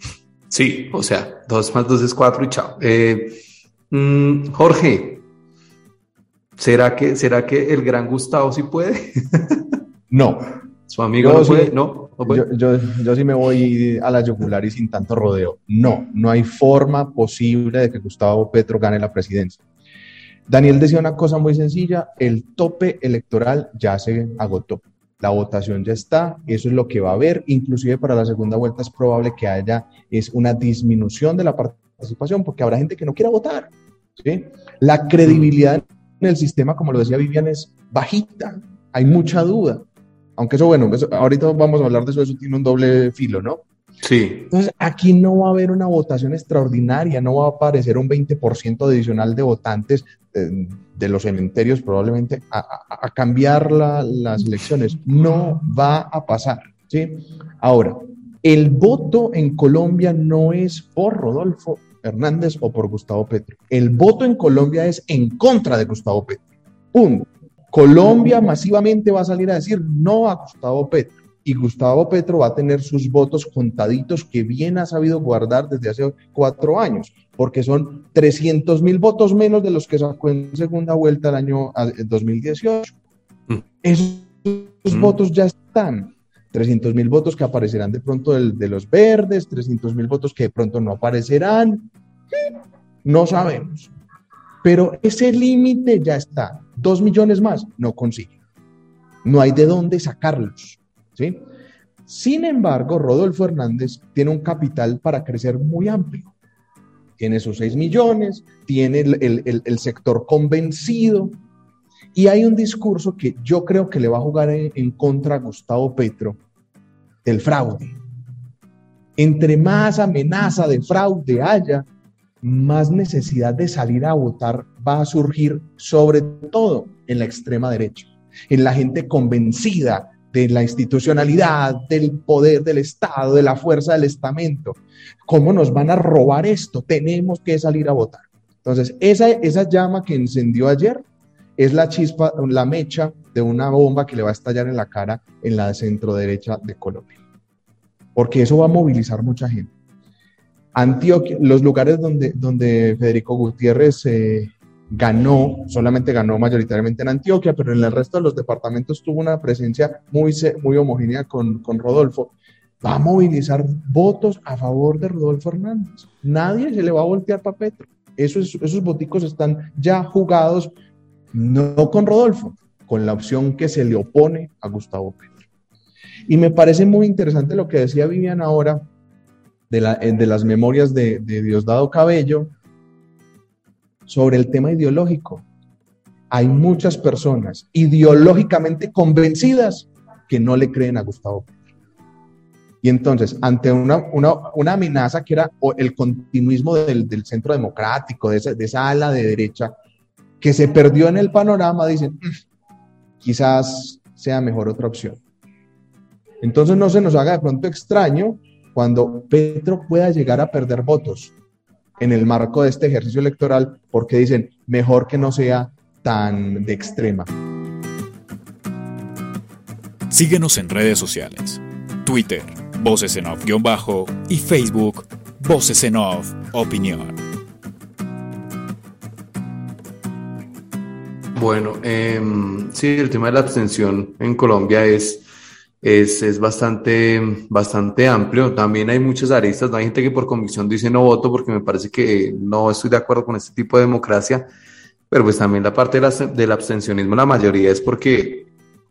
Sí, o sea, dos más dos es cuatro y chao. Eh, mm, Jorge, ¿será que, ¿será que el gran Gustavo sí puede? no. ¿Su amigo no puede? ¿No? Yo, sí me voy a la yugular y sin tanto rodeo. No, no hay forma posible de que Gustavo Petro gane la presidencia. Daniel decía una cosa muy sencilla, el tope electoral ya se agotó la votación ya está, eso es lo que va a haber, inclusive para la segunda vuelta es probable que haya es una disminución de la participación porque habrá gente que no quiera votar. ¿sí? La credibilidad en el sistema, como lo decía Vivian, es bajita, hay mucha duda. Aunque eso, bueno, ahorita vamos a hablar de eso, eso tiene un doble filo, ¿no? Sí. Entonces, aquí no va a haber una votación extraordinaria, no va a aparecer un 20% adicional de votantes de, de, los cementerios probablemente a, a, a cambiar la, las elecciones. No va a pasar. ¿sí? Ahora, el voto en Colombia no es por Rodolfo Hernández o por Gustavo Petro. El voto en Colombia es en contra de Gustavo Petro. Punto. Colombia masivamente va a salir a decir no a Gustavo Petro y Gustavo Petro va a tener sus votos contaditos que bien ha sabido guardar desde hace cuatro años, porque son 300 mil votos menos de los que sacó en segunda vuelta el año 2018. Mm. Esos mm. votos ya están. 300 mil votos que aparecerán de pronto del, de los verdes, 300 mil votos que de pronto no aparecerán. No sabemos. Pero ese límite ya está. Dos millones más no consigue. No hay de dónde sacarlos. ¿sí? Sin embargo, Rodolfo Hernández tiene un capital para crecer muy amplio. Tiene sus 6 millones, tiene el, el, sector convencido y hay un discurso que yo creo que le va a jugar en, en contra a Gustavo Petro del fraude. Entre más amenaza de fraude haya, más necesidad de salir a votar va a surgir, sobre todo en la extrema derecha, en la gente convencida de la institucionalidad, del poder del Estado, de la fuerza del estamento. ¿Cómo nos van a robar esto? Tenemos que salir a votar. Entonces, esa, llama que encendió ayer es la chispa, la mecha de una bomba que le va a estallar en la cara en la centro derecha de Colombia. Porque eso va a movilizar mucha gente. Antioquia, los lugares donde, donde Federico Gutiérrez eh, ganó, solamente ganó mayoritariamente en Antioquia, pero en el resto de los departamentos tuvo una presencia muy, muy homogénea con, con Rodolfo, va a movilizar votos a favor de Rodolfo Hernández. Nadie se le va a voltear para Petro. Esos, esos voticos están ya jugados, no con Rodolfo, con la opción que se le opone a Gustavo Petro. Y me parece muy interesante lo que decía Vivian ahora de, la, de las memorias de Diosdado Cabello, sobre el tema ideológico. Hay muchas personas ideológicamente convencidas que no le creen a Gustavo Petro. Y entonces, ante una, una, una amenaza que era el continuismo del, del centro democrático, de esa, de esa, ala de derecha, que se perdió en el panorama, dicen, mm, quizás sea mejor otra opción. Entonces no se nos haga de pronto extraño cuando Petro pueda llegar a perder votos en el marco de este ejercicio electoral porque dicen, mejor que no sea tan de extrema. Síguenos en redes sociales. Twitter, Voces en Off-Bajo y Facebook, Voces en Off Opinión. Bueno, eh, sí, el tema de la abstención en Colombia es es, es bastante, bastante amplio. También hay muchas aristas, ¿no? hay gente que por convicción dice no voto porque me parece que no estoy de acuerdo con este tipo de democracia, pero pues también la parte de la, del abstencionismo, la mayoría es porque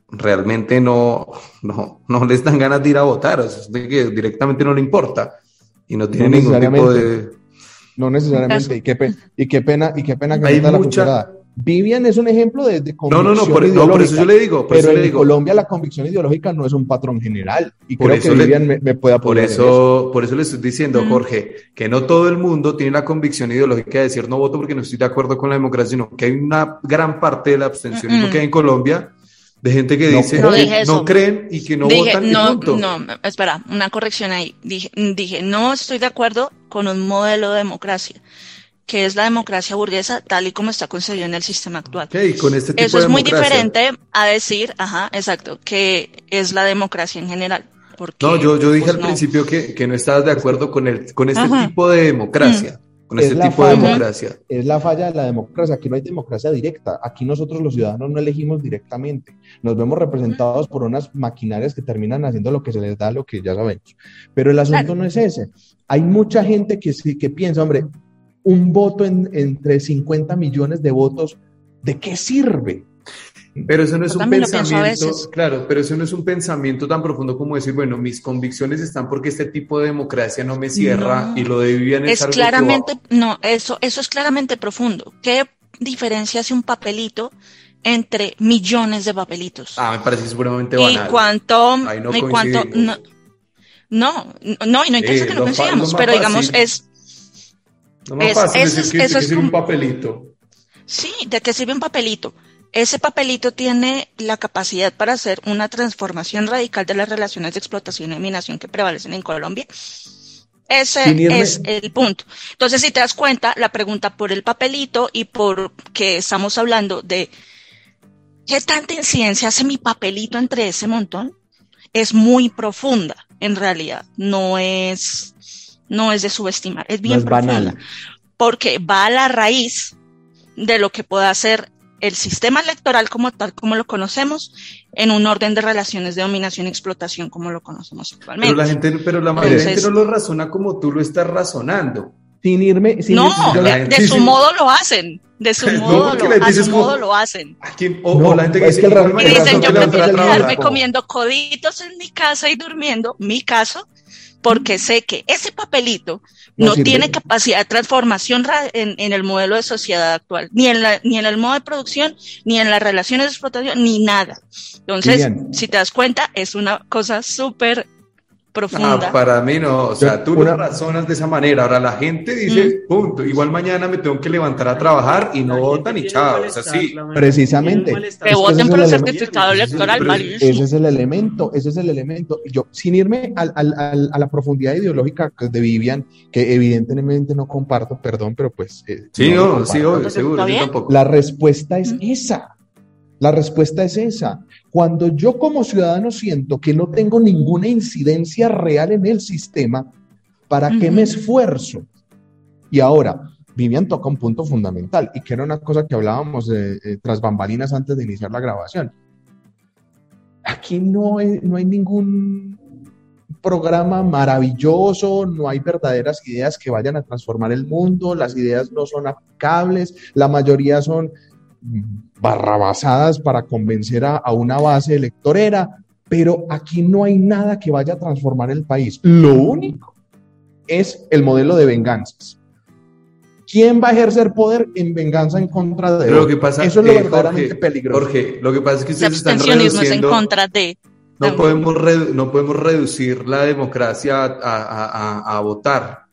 realmente no, no, no les dan ganas de ir a votar, o sea, que directamente no le importa y no tiene ningún tipo de... No necesariamente, y qué, pena, y qué pena, y qué pena que hay mucha, Vivian es un ejemplo de, de convicción no, no, no, por, no, por, eso yo le digo. pero en digo. Colombia la convicción ideológica no es un patrón general. Y por creo que Vivian me, me, puede apoyar. Por eso, por eso le estoy diciendo, Jorge, que no todo el mundo tiene la convicción ideológica de decir no voto porque no estoy de acuerdo con la democracia, sino que hay una gran parte del abstencionismo que hay en Colombia de gente que dice no, que no creen y que no dije, votan. No, punto. no, espera, una corrección ahí. Dije, dije, no estoy de acuerdo con un modelo de democracia que es la democracia burguesa tal y como está concebido en el sistema actual. Okay, con este tipo Eso de es muy diferente a decir, ajá, exacto, que es la democracia en general. Porque, no, yo, yo dije pues, al no. principio que, que, no estabas de acuerdo con, el, con este ajá. tipo de democracia. Mm. Con es este tipo falla, de democracia. Es la falla de la democracia. Aquí no hay democracia directa. Aquí nosotros los ciudadanos no elegimos directamente. Nos vemos representados por unas maquinarias que terminan haciendo lo que se les da, lo que ya sabemos. Pero el asunto claro. no es ese. Hay mucha gente que, que piensa, hombre, un voto en, entre 50 millones de votos, ¿de qué sirve? Pero eso no es Yo un pensamiento, claro, pero eso no es un pensamiento tan profundo como decir, bueno, mis convicciones están porque este tipo de democracia no me cierra no, y lo de Vivian es, es claramente, no, eso, eso es claramente profundo. ¿Qué diferencia hace un papelito entre millones de papelitos? Ah, me parece supremamente banal. ¿Y cuánto, y cuánto, no, No, no, y no interesa Eh, que lo no coincidamos, pero digamos, fácil. es, No más Es- fácil eso decir que, eso que sirve un papelito. sí, ¿de qué sirve un papelito? Ese papelito tiene la capacidad para hacer una transformación radical de las relaciones de explotación y dominación que prevalecen en Colombia. Ese es el punto. Entonces, si te das cuenta, la pregunta por el papelito y por que estamos hablando de qué tanta incidencia hace mi papelito entre ese montón, es muy profunda, en realidad. No es, no es de subestimar, es bien No es profunda banal. porque va a la raíz de lo que pueda hacer el sistema electoral como tal, como lo conocemos, en un orden de relaciones de dominación y explotación como lo conocemos actualmente. Pero la gente, pero la mayoría de Entonces- gente no lo razona como tú lo estás razonando. Sin irme, sin no, irme- de, gente- de su sí. modo lo hacen, de su No, modo, porque lo, a su como- modo lo hacen. ¿A quién? O, No, o la gente que dice que el Y dicen, yo prefiero quedarme comiendo coditos en mi casa y durmiendo, mi caso, porque sé que ese papelito No tiene capacidad de transformación ra- en, en el modelo de sociedad actual, ni en, la, ni en el modo de producción, ni en las relaciones de explotación, ni nada. Entonces, si te das cuenta, es una cosa súper profunda. Ah, para mí no, o sea, tú una- lo razonas de esa manera. Ahora la gente dice, punto, igual mañana me tengo que levantar a trabajar y no votan y chao. O sea, sí. Precisamente. que voten por el certificado electoral, validísimo. Ese es el elemento, ese es el elemento. Yo, sin irme al- al- al- a la profundidad ideológica de Vivian, que evidentemente no comparto, perdón, pero pues... eh, Sí, no no, sí, obvio, seguro, tampoco. La respuesta es Ujú. esa. La respuesta es esa. Cuando yo como ciudadano siento que no tengo ninguna incidencia real en el sistema, ¿para qué Ujú. me esfuerzo? Y ahora, Vivian toca un punto fundamental y que era una cosa que hablábamos eh, eh, tras bambalinas antes de iniciar la grabación. Aquí no hay, no hay ningún programa maravilloso, no hay verdaderas ideas que vayan a transformar el mundo, las ideas no son aplicables, la mayoría son barrabasadas para convencer a, a una base electorera, pero aquí no hay nada que vaya a transformar el país. Lo único es el modelo de venganzas. ¿Quién va a ejercer poder en venganza en contra de lo que pasa, Eso es lo eh, verdaderamente Jorge, peligroso. Jorge, lo que pasa es que ustedes están abstencionismo es en reduciendo, contra de. no podemos, redu- no podemos reducir la democracia a, a- a- a votar.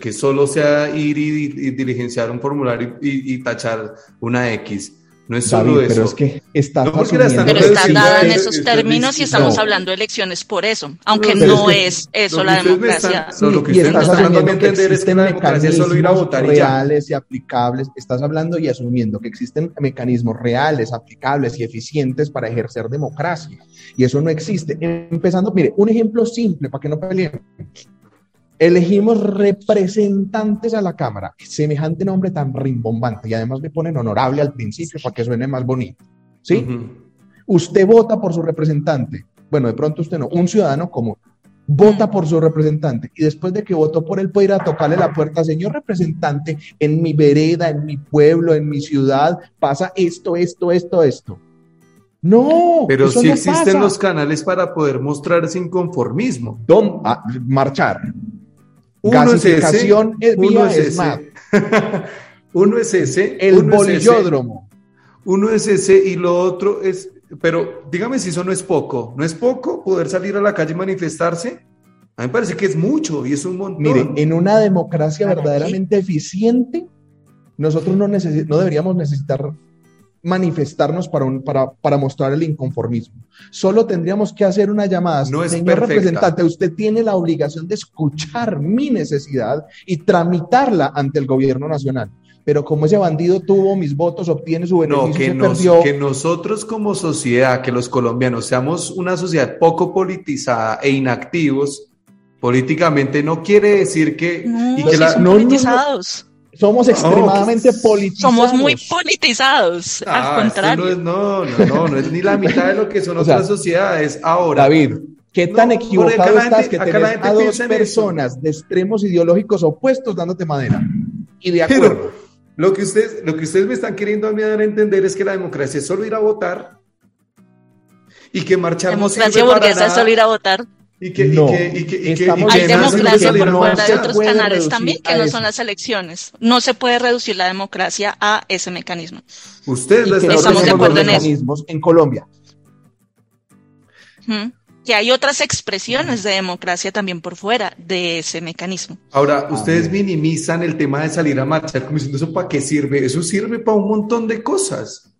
Que solo sea ir y, y diligenciar un formulario y, y tachar una X. No es solo David, eso. pero es que estás No, están Pero está dada en esos términos y estamos No. hablando de elecciones por eso, aunque pero no es que es eso lo la democracia. lo que y estás asumiendo que entender es que existen la democracia es solo ir a mecanismos votar y ya. reales y aplicables. Estás hablando y asumiendo que existen mecanismos reales, aplicables y eficientes para ejercer democracia. Y eso no existe. Empezando, mire, un ejemplo simple para que no peleen. Elegimos representantes a la Cámara. Semejante nombre tan rimbombante. Y además le ponen honorable al principio para que suene más bonito. ¿Sí? Usted vota por su representante. Bueno, de pronto usted no, un ciudadano común. Vota por su representante y después de que votó por él puede ir a tocarle la puerta, señor representante, en mi vereda, en mi pueblo, en mi ciudad, pasa esto, esto, esto, esto. No, Pero sí no existen pasa. los canales para poder mostrar ese inconformismo. Don- ah, marchar. Uno es ese, Gasificación es vía. SMAP. uno es ese, El uno es ese, bolillódromo. uno es ese y lo otro es, pero dígame si eso no es poco, ¿no es poco poder salir a la calle y manifestarse? A mí me parece que es mucho y es un montón. Mire, en una democracia verdaderamente eficiente, nosotros no, no deberíamos necesitar manifestarnos para, un- para, para mostrar el inconformismo. Solo tendríamos que hacer una llamada. No Señor perfecta. representante, usted tiene la obligación de escuchar mi necesidad y tramitarla ante el gobierno nacional. Pero como ese bandido tuvo mis votos, obtiene su beneficio, No, que, se nos- perdió. que nosotros como sociedad, que los colombianos seamos una sociedad poco politizada e inactivos políticamente, no quiere decir que... No, y sí que la- son no, no. Somos extremadamente que- politizados. Somos muy politizados, Ah, al contrario. No, es, no, no, no, no es ni la mitad de lo que son O sea, otras sociedades ahora. David, ¿qué No, tan acá equivocado la estás gente- que tenés a dos eso. personas de extremos ideológicos opuestos dándote madera? Y de Pero acuerdo. lo que, ustedes, lo que ustedes me están queriendo a mí dar a entender es que la democracia es solo ir a votar y que marchar no Democracia sirve para burguesa es solo ir a votar. Y que, y No, que, y que, y que- estamos y que Hay democracia por no fuera de se otros puede canales reducir también, que no son las elecciones. No se puede reducir la democracia a ese mecanismo. Ustedes la están Estamos de acuerdo en eso. mecanismos en Colombia. ¿Mm? que hay otras expresiones de democracia también por fuera de ese mecanismo. Ahora, ustedes minimizan el tema de salir a marchar como diciendo eso para qué sirve. Eso sirve para un montón de cosas.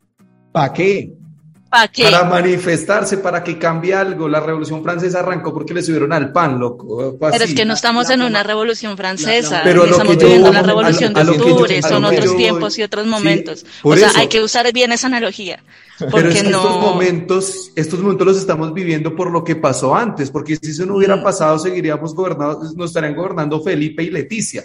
¿Para qué? ¿Para manifestarse, para que cambie algo. La Revolución Francesa arrancó porque le subieron al pan, loco. Pero es que no estamos en una Revolución Francesa, pero estamos viviendo la Revolución de Octubre, son otros tiempos y otros momentos. o sea, hay que usar bien esa analogía. Porque pero no... estos momentos, estos momentos los estamos viviendo por lo que pasó antes, porque si eso no hubiera mm. pasado, seguiríamos gobernados, nos estarían gobernando Felipe y Leticia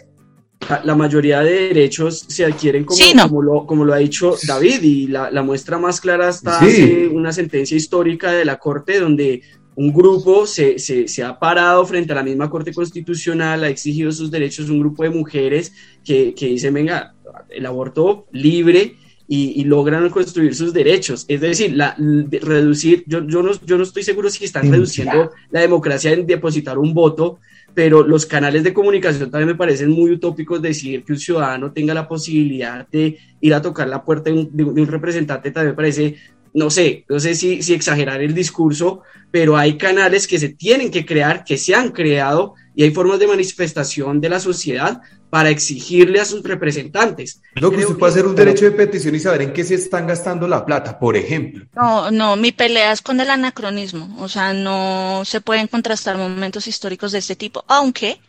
la mayoría de derechos se adquieren como, lo, como lo ha dicho David y la, muestra más clara está hace una sentencia histórica de la Corte donde un grupo se, se, ha parado frente a la misma Corte Constitucional, ha exigido sus derechos, un grupo de mujeres que, que dicen, venga, el aborto libre y, logran construir sus derechos. Es decir, la, reducir, yo, yo, no, yo no estoy seguro si están reduciendo la democracia en depositar un voto, pero los canales de comunicación también me parecen muy utópicos decir que un ciudadano tenga la posibilidad de ir a tocar la puerta de un, representante también me parece no sé, no sé si, si, exagerar el discurso, pero hay canales que se tienen que crear, que se han creado, y hay formas de manifestación de la sociedad para exigirle a sus representantes. No, que usted puede hacer un derecho de petición y saber en qué se están gastando la plata, por ejemplo. No, no, mi pelea es con el anacronismo, o sea, no se pueden contrastar momentos históricos de este tipo, aunque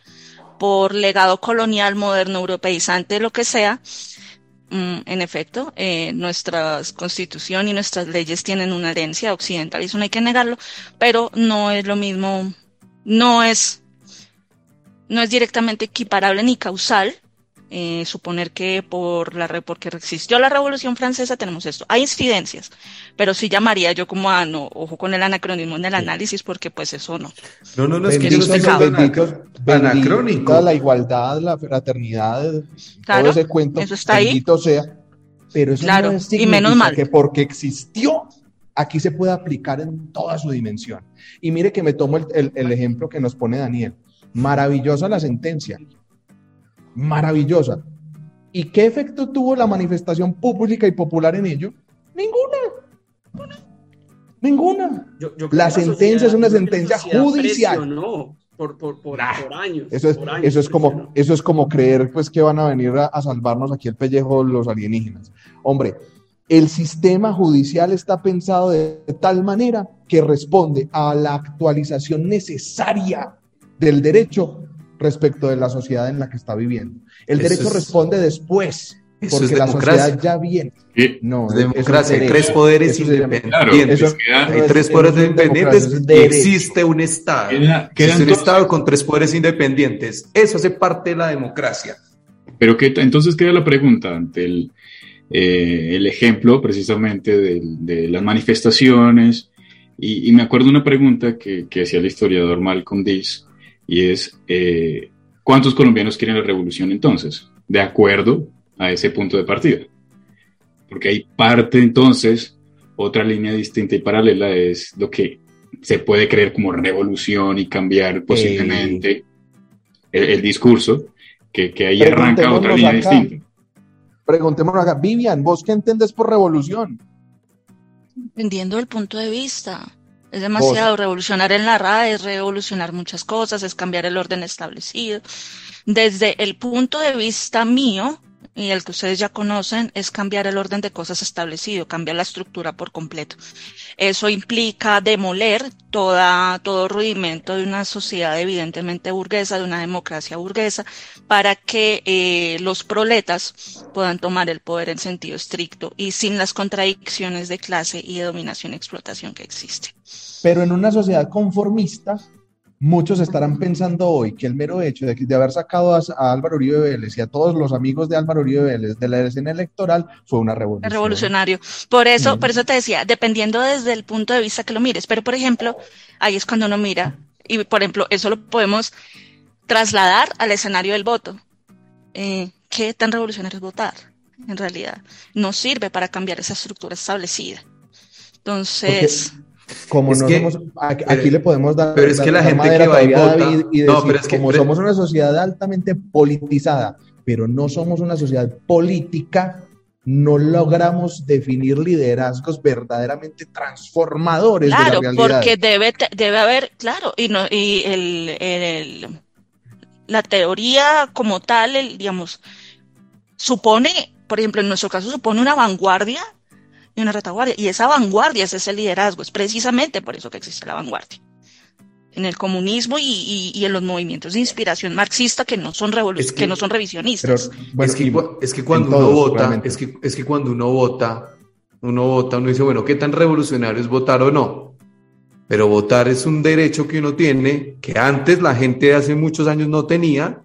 por legado colonial, moderno, europeizante, lo que sea, en efecto, eh, nuestra constitución y nuestras leyes tienen una herencia occidental y eso no hay que negarlo, pero no es lo mismo, no es no es directamente equiparable ni causal. Eh, suponer que por la porque existió la Revolución Francesa tenemos esto. Hay incidencias, pero sí llamaría yo como a no, ojo con el anacronismo en el análisis, porque pues eso no. No, no, no es que no anacrónico. La igualdad, la fraternidad, todo ese cuento, eso está bendito sea. Pero eso claro, y menos mal. que porque existió aquí se puede aplicar en toda su dimensión. Y mire que me tomo el ejemplo que nos pone Daniel. Maravillosa la sentencia. Maravillosa. ¿Y qué efecto tuvo la manifestación pública y popular en ello? Ninguna. Ninguna. la sentencia es una sentencia judicial. No, por, por, por, años. Eso es, eso es como, eso es como creer pues, que van a venir a salvarnos aquí el pellejo los alienígenas. Hombre, el sistema judicial está pensado de tal manera que responde a la actualización necesaria del derecho respecto de la sociedad en la que está viviendo. El derecho responde después, porque la sociedad ya viene. No, es democracia, hay tres poderes independientes. hay tres poderes independientes y existe un Estado. existe un Estado con tres poderes independientes. Eso hace parte de la democracia. Pero que, entonces queda la pregunta ante el, eh, el ejemplo precisamente de, de las manifestaciones. Y, me acuerdo una pregunta que, que hacía el historiador Malcolm Dice y es eh, cuántos colombianos quieren la revolución entonces, de acuerdo a ese punto de partida. Porque hay parte entonces, otra línea distinta y paralela es lo que se puede creer como revolución y cambiar posiblemente el, discurso, que, que ahí arranca otra línea distinta. Preguntémonos acá, Vivian, ¿vos qué entendés por revolución? Entendiendo el punto de vista. Es demasiado revolucionar en la RAE, es revolucionar muchas cosas, es cambiar el orden establecido. Desde el punto de vista mío, y el que ustedes ya conocen, es cambiar el orden de cosas establecido, cambiar la estructura por completo. Eso implica demoler toda, todo rudimento de una sociedad evidentemente burguesa, de una democracia burguesa, para que eh, los proletas puedan tomar el poder en sentido estricto y sin las contradicciones de clase y de dominación y explotación que existen. Pero en una sociedad conformista, muchos estarán pensando hoy que el mero hecho de, de, haber sacado a, Álvaro Uribe Vélez y a todos los amigos de Álvaro Uribe Vélez de la escena electoral fue una revolución. Revolucionario. Por eso, por eso te decía, dependiendo desde el punto de vista que lo mires. Pero, por ejemplo, ahí es cuando uno mira, y por ejemplo, eso lo podemos trasladar al escenario del voto. Eh, ¿Qué tan revolucionario es votar? En realidad, no sirve para cambiar esa estructura establecida. Entonces... Como no somos, aquí, le podemos dar. Pero es que la gente que va a y no, pero es que, como somos una sociedad altamente politizada, pero no somos una sociedad política, no logramos definir liderazgos verdaderamente transformadores claro, de la realidad. porque debe, debe haber, claro, y, no, y el, el, la teoría como tal, el, digamos, supone, por ejemplo, en nuestro caso supone una vanguardia y una retaguardia, y esa vanguardia es ese liderazgo, es precisamente por eso que existe la vanguardia. En el comunismo y, y, y en los movimientos de inspiración marxista que no son, Es que- que, no son revisionistas. Pero, bueno, es, que, es que cuando en uno todos, vota, es que, es que cuando uno vota, uno vota, uno dice, bueno, ¿qué tan revolucionario es votar o no? Pero votar es un derecho que uno tiene, que antes la gente hace muchos años no tenía,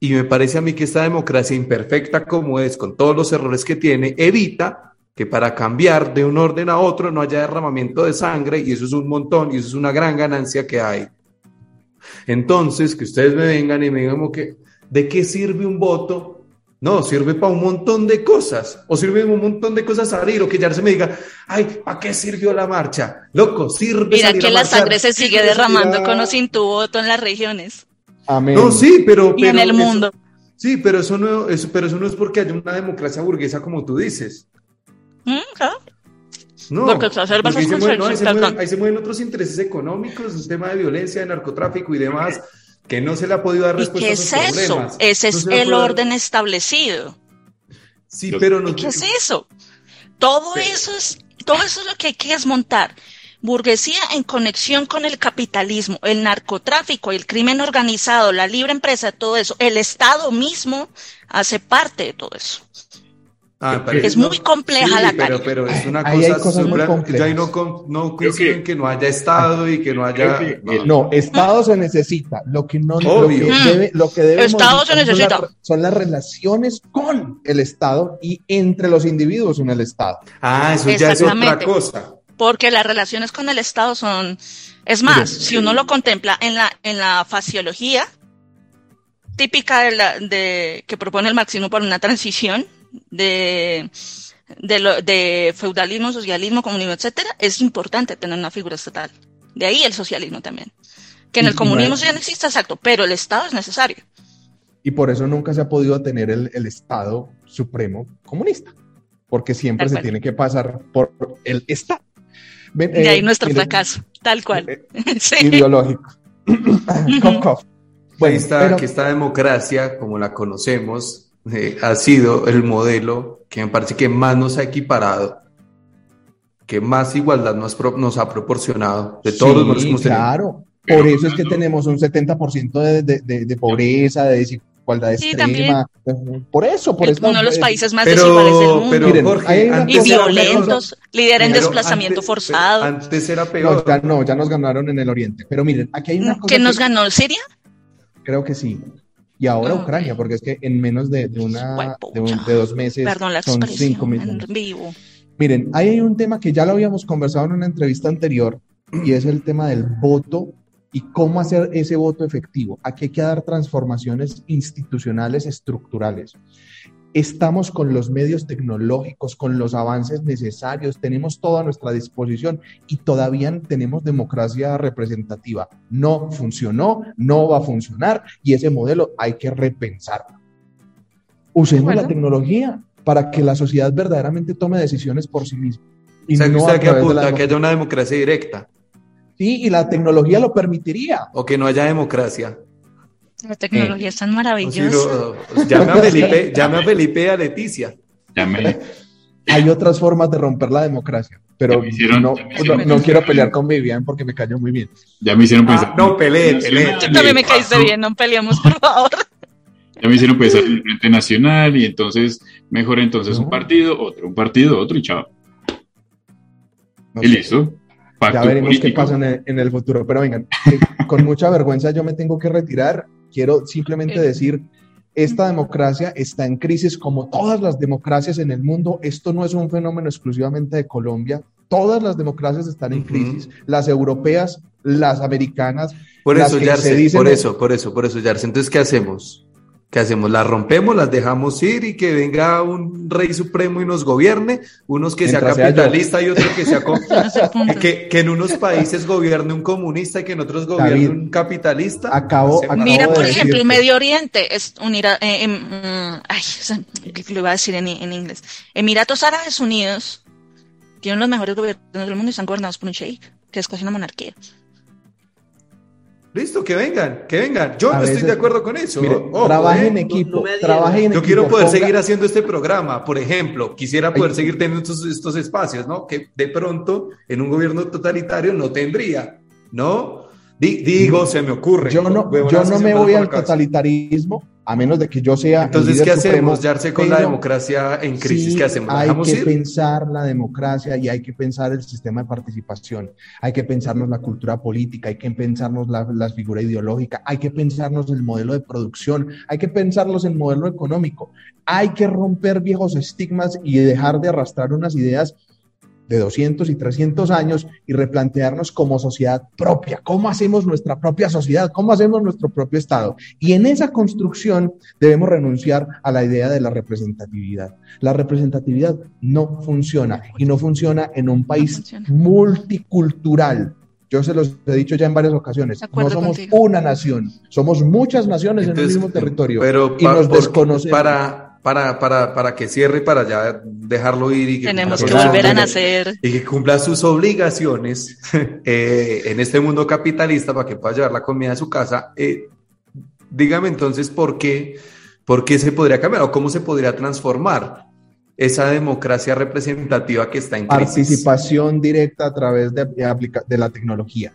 y me parece a mí que esta democracia imperfecta como es, con todos los errores que tiene, evita que para cambiar de un orden a otro no haya derramamiento de sangre, y eso es un montón, y eso es una gran ganancia que hay. Entonces, que ustedes me vengan y me digan como que, ¿de qué sirve un voto? No, sirve para un montón de cosas. O sirve un montón de cosas salir, o que ya se me diga, ay, ¿para qué sirvió la marcha? Loco, sirve Mira salir que a la marchar. sangre se sigue derramando a- con o sin tu voto en las regiones Amén. No, sí, pero... y en el eso- mundo. sí, pero eso, no, eso, pero eso no es porque haya una democracia burguesa como tú dices. Mm, claro. No, Porque exacerbas porque ahí se, mueven, no, ahí, se mueven, perdón. ahí se mueven otros intereses económicos, un tema de violencia, de narcotráfico y demás, que no se le ha podido dar ¿Y respuesta qué a es esos eso? problemas. Ese es el dar- orden establecido. Sí, pero no... ¿Y qué es eso? Todo Pero- eso es, todo eso es lo que hay que desmontar. Burguesía en conexión con el capitalismo, el narcotráfico, el crimen organizado, la libre empresa, todo eso. El Estado mismo hace parte de todo eso. Ah, Es muy compleja la pero, pero es una Ahí cosa, cosas muy supra- complejas. Yo ahí no, no que- en que no haya Estado y que no haya... Que no. Estado se necesita. Lo que no lo que Obvio. debe, lo que debe Estado se necesita. Son, las- son las relaciones con el Estado y entre los individuos en el Estado. Ah, eso ya es otra cosa. Porque las relaciones con el Estado son, es más, si uno lo contempla en la, en la faciología típica de la, de, que propone el marxismo por una transición de, de, lo- de feudalismo, socialismo, comunismo, etcétera, es importante tener una figura estatal. De ahí el socialismo también. Que en el comunismo sí no existe, exacto, pero el Estado es necesario. Y por eso nunca se ha podido tener el, el Estado supremo comunista. Porque siempre se tiene que pasar por el Estado. Ven, De eh, ahí nuestro miren, fracaso, tal cual. eh, Sí. Ideológico. Cough. Ahí Bueno, está, pero- esta democracia, como la conocemos, eh, ha sido el modelo que me parece que más nos ha equiparado, que más igualdad nos, nos ha proporcionado de todos los modelos que Sí, hemos tenido. claro. Por eso es que tenemos un 70% de, de, de, de pobreza, de desigualdad Sí, extrema. Por eso, por Es eso. uno de los eh, países más Pero- desiguales del mundo. pero, Miren, Jorge, una y violentos, lidera en desplazamiento antes- forzado. Antes era No peor. ya, no, ya nos ganaron en el Oriente. Pero miren, aquí hay una cosa ¿Quién nos que ganó? ¿Siria? creo que sí. Y ahora Ah, Ucrania, porque es que en menos de, de una, de, un- de dos meses Perdón la son expresión cinco en millones. vivo. Miren, ahí hay un tema que ya lo habíamos conversado en una entrevista anterior y es el tema del voto y cómo hacer ese voto efectivo. Aquí hay que dar transformaciones institucionales estructurales. Estamos con los medios tecnológicos, con los avances necesarios, tenemos todo a nuestra disposición y todavía tenemos democracia representativa. No funcionó, no va a funcionar y ese modelo hay que repensarlo. Usemos Bueno. la tecnología para que la sociedad verdaderamente tome decisiones por sí misma. Y o sea, no usted apunta a que haya una democracia directa Sí, y la tecnología lo permitiría. o que no haya democracia. La tecnología es tan maravillosa. no, llame a Felipe, llame a Felipe y a Leticia. Ya me- Hay otras formas de romper la democracia, pero hicieron- no, no- no pensar. quiero pelear con Vivian porque me cayó muy bien. ya me hicieron pensar. Ah, no, pelee, pelee. Tú también me caíste bien, no peleemos, por favor. Ya me hicieron pensar en el Frente Nacional y entonces, mejor entonces un partido, otro, un partido, otro y chao. No y listo. Ya veremos qué pasa en el, en el futuro. Pero vengan, eh, con mucha vergüenza yo me tengo que retirar. Quiero simplemente decir, esta democracia está en crisis como todas las democracias en el mundo. Esto no es un fenómeno exclusivamente de Colombia. Todas las democracias están en crisis. Las europeas, las americanas. Por Las eso, que Yarse, se dicen- por eso, por eso, por eso, Yarse. Entonces, ¿qué hacemos? ¿Qué hacemos? ¿Las rompemos, las dejamos ir y que venga un rey supremo y nos gobierne? Unos que sea capitalista y otro que sea... que, que, en unos países gobierne un comunista y que en otros gobierne un capitalista. Acabo, Mira, por ejemplo, el Medio Oriente es unir eh, mm, ay, lo iba a decir en, en, inglés. Emiratos Árabes Unidos tienen los mejores gobiernos del mundo y están gobernados por un sheikh, que es casi una monarquía. Listo, que vengan, que vengan. Yo no estoy de acuerdo con eso. trabaje en equipo, trabaje en Yo quiero poder seguir haciendo este programa, por ejemplo. Quisiera poder seguir teniendo estos, espacios, ¿no? Que de pronto en un gobierno totalitario no tendría, ¿no? Digo, se me ocurre. Yo no, yo no me voy al totalitarismo, a menos de que yo sea. Entonces, ¿qué hacemos? ¿Yarse con la democracia en crisis? ¿Qué hacemos? Hay que pensar la democracia y hay que pensar el sistema de participación. Hay que pensarnos la cultura política, hay que pensarnos la, la figura ideológica, hay que pensarnos el modelo de producción, hay que pensarnos el modelo económico. Hay que romper viejos estigmas y dejar de arrastrar unas ideas de 200 y 300 años y replantearnos como sociedad propia, cómo hacemos nuestra propia sociedad, cómo hacemos nuestro propio Estado. Y en esa construcción debemos renunciar a la idea de la representatividad. La representatividad no funciona y no funciona en un país multicultural. Yo se los he dicho ya en varias ocasiones. No somos una nación, somos muchas naciones en el mismo territorio. Pero y nos desconocemos. Para, para, para, para que cierre, para ya dejarlo ir y que tenemos que volver a nacer y que cumpla sus obligaciones eh, en este mundo capitalista para que pueda llevar la comida a su casa. Eh, dígame entonces por qué, por qué se podría cambiar o cómo se podría transformar esa democracia representativa que está en crisis. Participación directa a través de, de la tecnología.